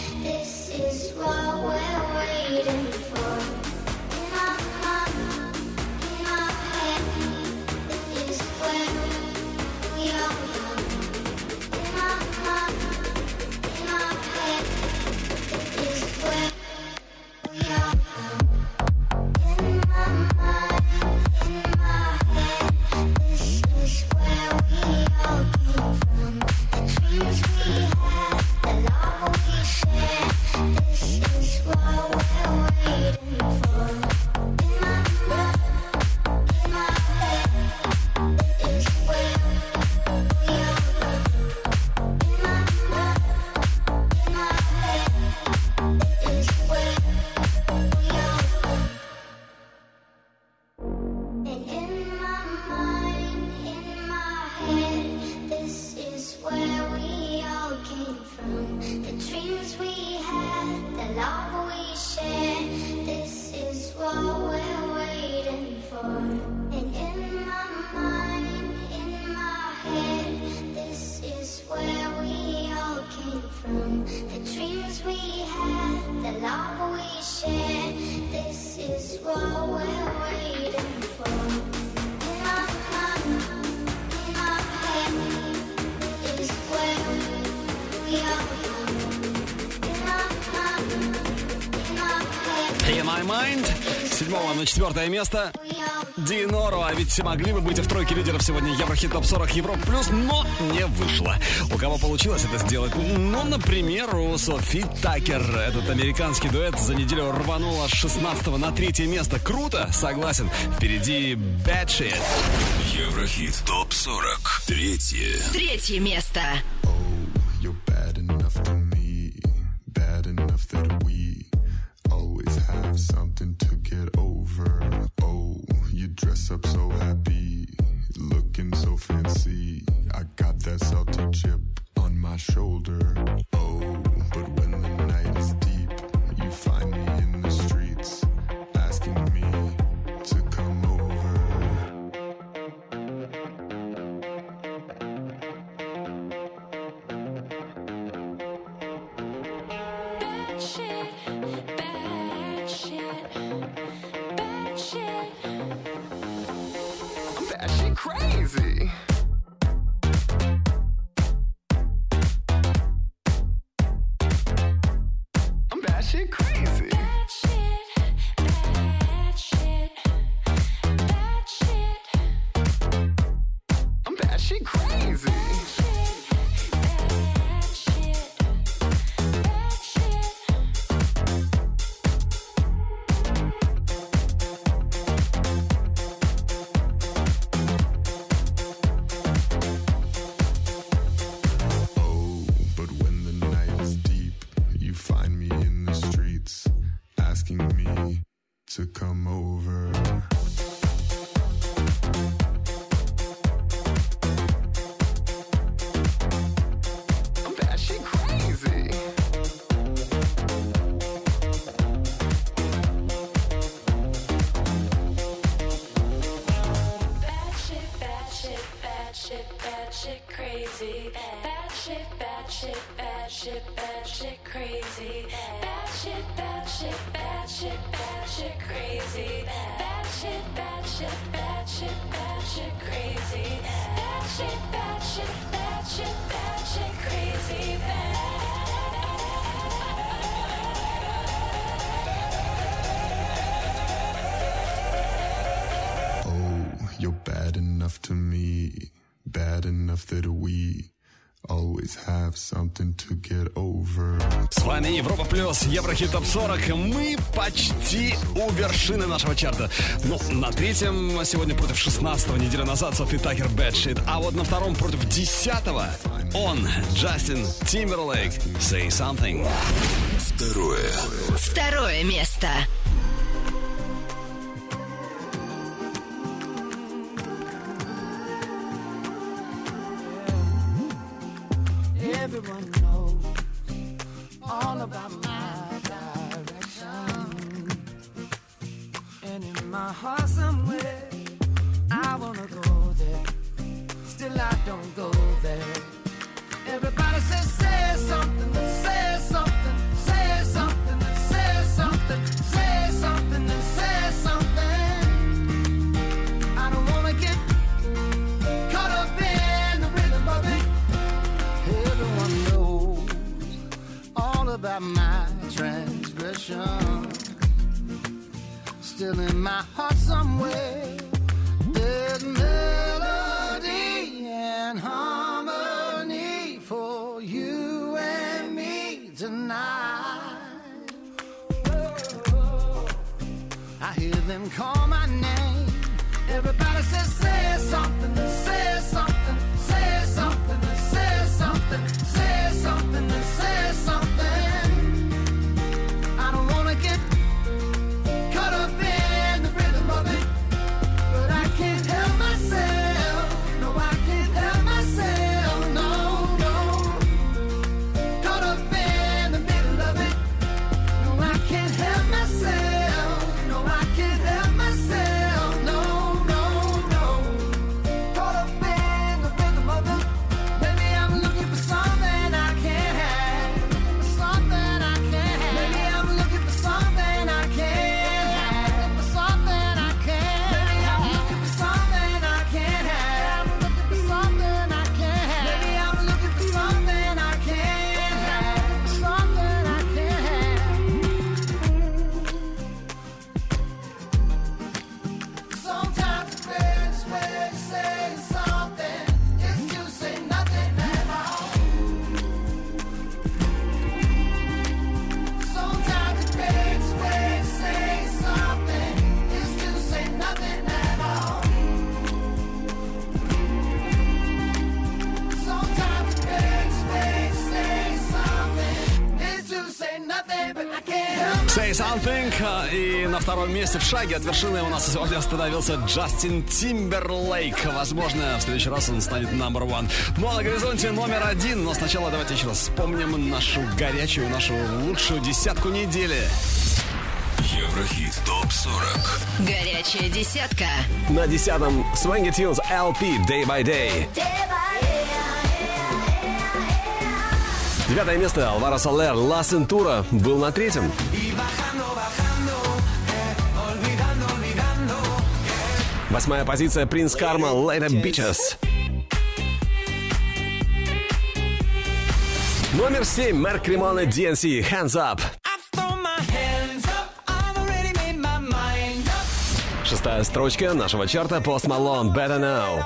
Speaker 16: is what we're waiting for.
Speaker 1: пятое место. Диноро, а ведь могли бы быть в тройке лидеров сегодня Еврохит Топ 40 Европ Плюс, но не вышло. У кого получилось это сделать? Ну, например, у Софи Такер. Этот американский дуэт за неделю рванул с 16 на третье место. Круто, согласен. Впереди Bad Shit. Еврохит Топ 40. Третье. Третье место.
Speaker 26: I'm bad, shit crazy.
Speaker 1: Еврохит Топ 40. Мы почти у вершины нашего чарта. Ну, на третьем сегодня против 16-го неделю назад Софи Такер Бэдшит. А вот на втором против 10-го он, Джастин Тимберлейк. Say something.
Speaker 16: Второе. Второе место.
Speaker 27: tonight. I hear them call my name. Everybody says, say something, say
Speaker 1: Something. И на втором месте в шаге от вершины у нас сегодня остановился Джастин Тимберлейк. Возможно, в следующий раз он станет номер один. Ну а на горизонте номер один. Но сначала давайте еще раз вспомним нашу горячую, нашу лучшую десятку недели. Еврохит ТОП-40 Горячая десятка На десятом Swangy Tunes LP Day by Day, day, by day. Девятое место Алвара Солер Ла Сентура был на третьем. Восьмая позиция Принц Карма Later Bitches. Номер семь Марк Кремона DNC Hands Up. Шестая строчка нашего чарта Post Malone Better Now.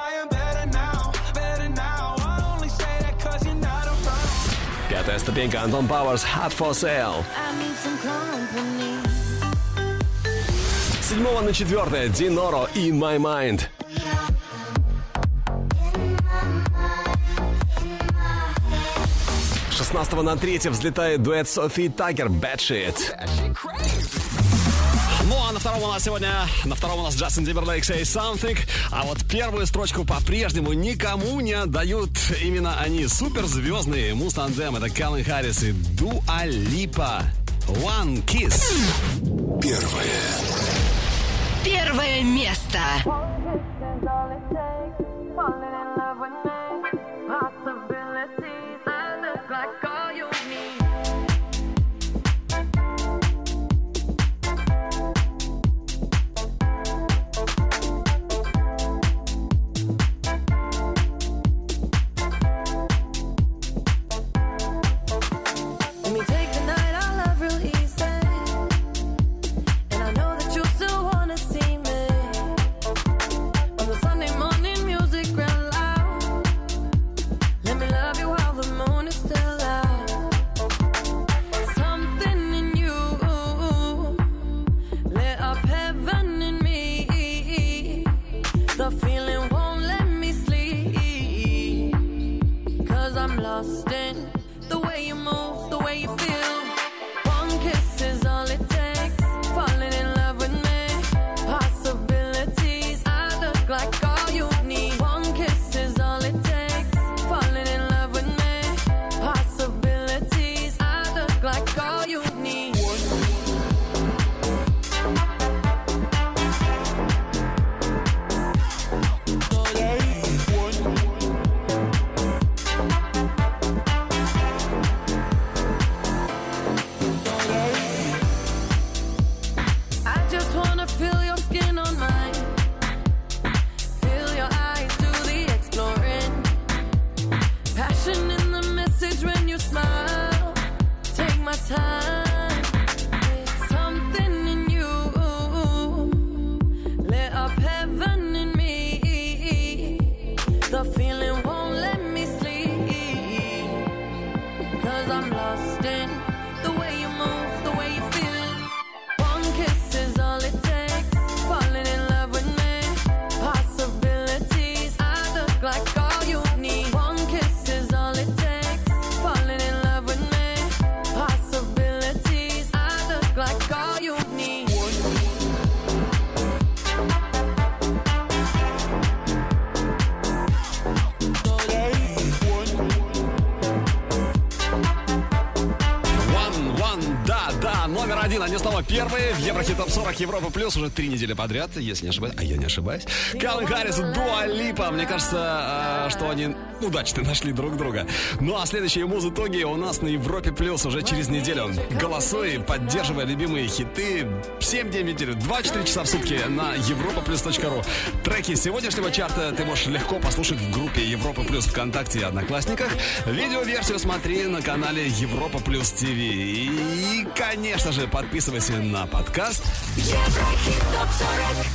Speaker 1: Пятая ступенька Антон Пауэрс Hot For Sale. С 7 на 4 Диноро In My Mind. шестнадцатого на 3 взлетает дуэт Софи Такер Bad Shit. Ну а на втором у нас сегодня, на втором у нас Джастин Тимберлейк Say Something, а вот первую строчку по-прежнему никому не отдают именно они, суперзвездные Мустандем, это Каллен Харрис и Дуа Липа. One Kiss.
Speaker 16: Fiesta. One kiss is all it takes. Falling in love.
Speaker 1: 40 Европа плюс уже три недели подряд, если не ошибаюсь. А я не ошибаюсь. Калвин Харрис, Дуа Липа. Мне кажется, а, что они удачно нашли друг друга. Ну а следующие музы Тоги у нас на Европе плюс уже через неделю. Голосуй, поддерживая любимые хиты. 7 дней в неделю, 24 часа в сутки на европа плюс ру. Треки сегодняшнего чарта ты можешь легко послушать в группе Европа плюс ВКонтакте и Одноклассниках. Видеоверсию смотри на канале Европа плюс ТВ. И, конечно же, подписывайся на подкаст Еврохит топ 40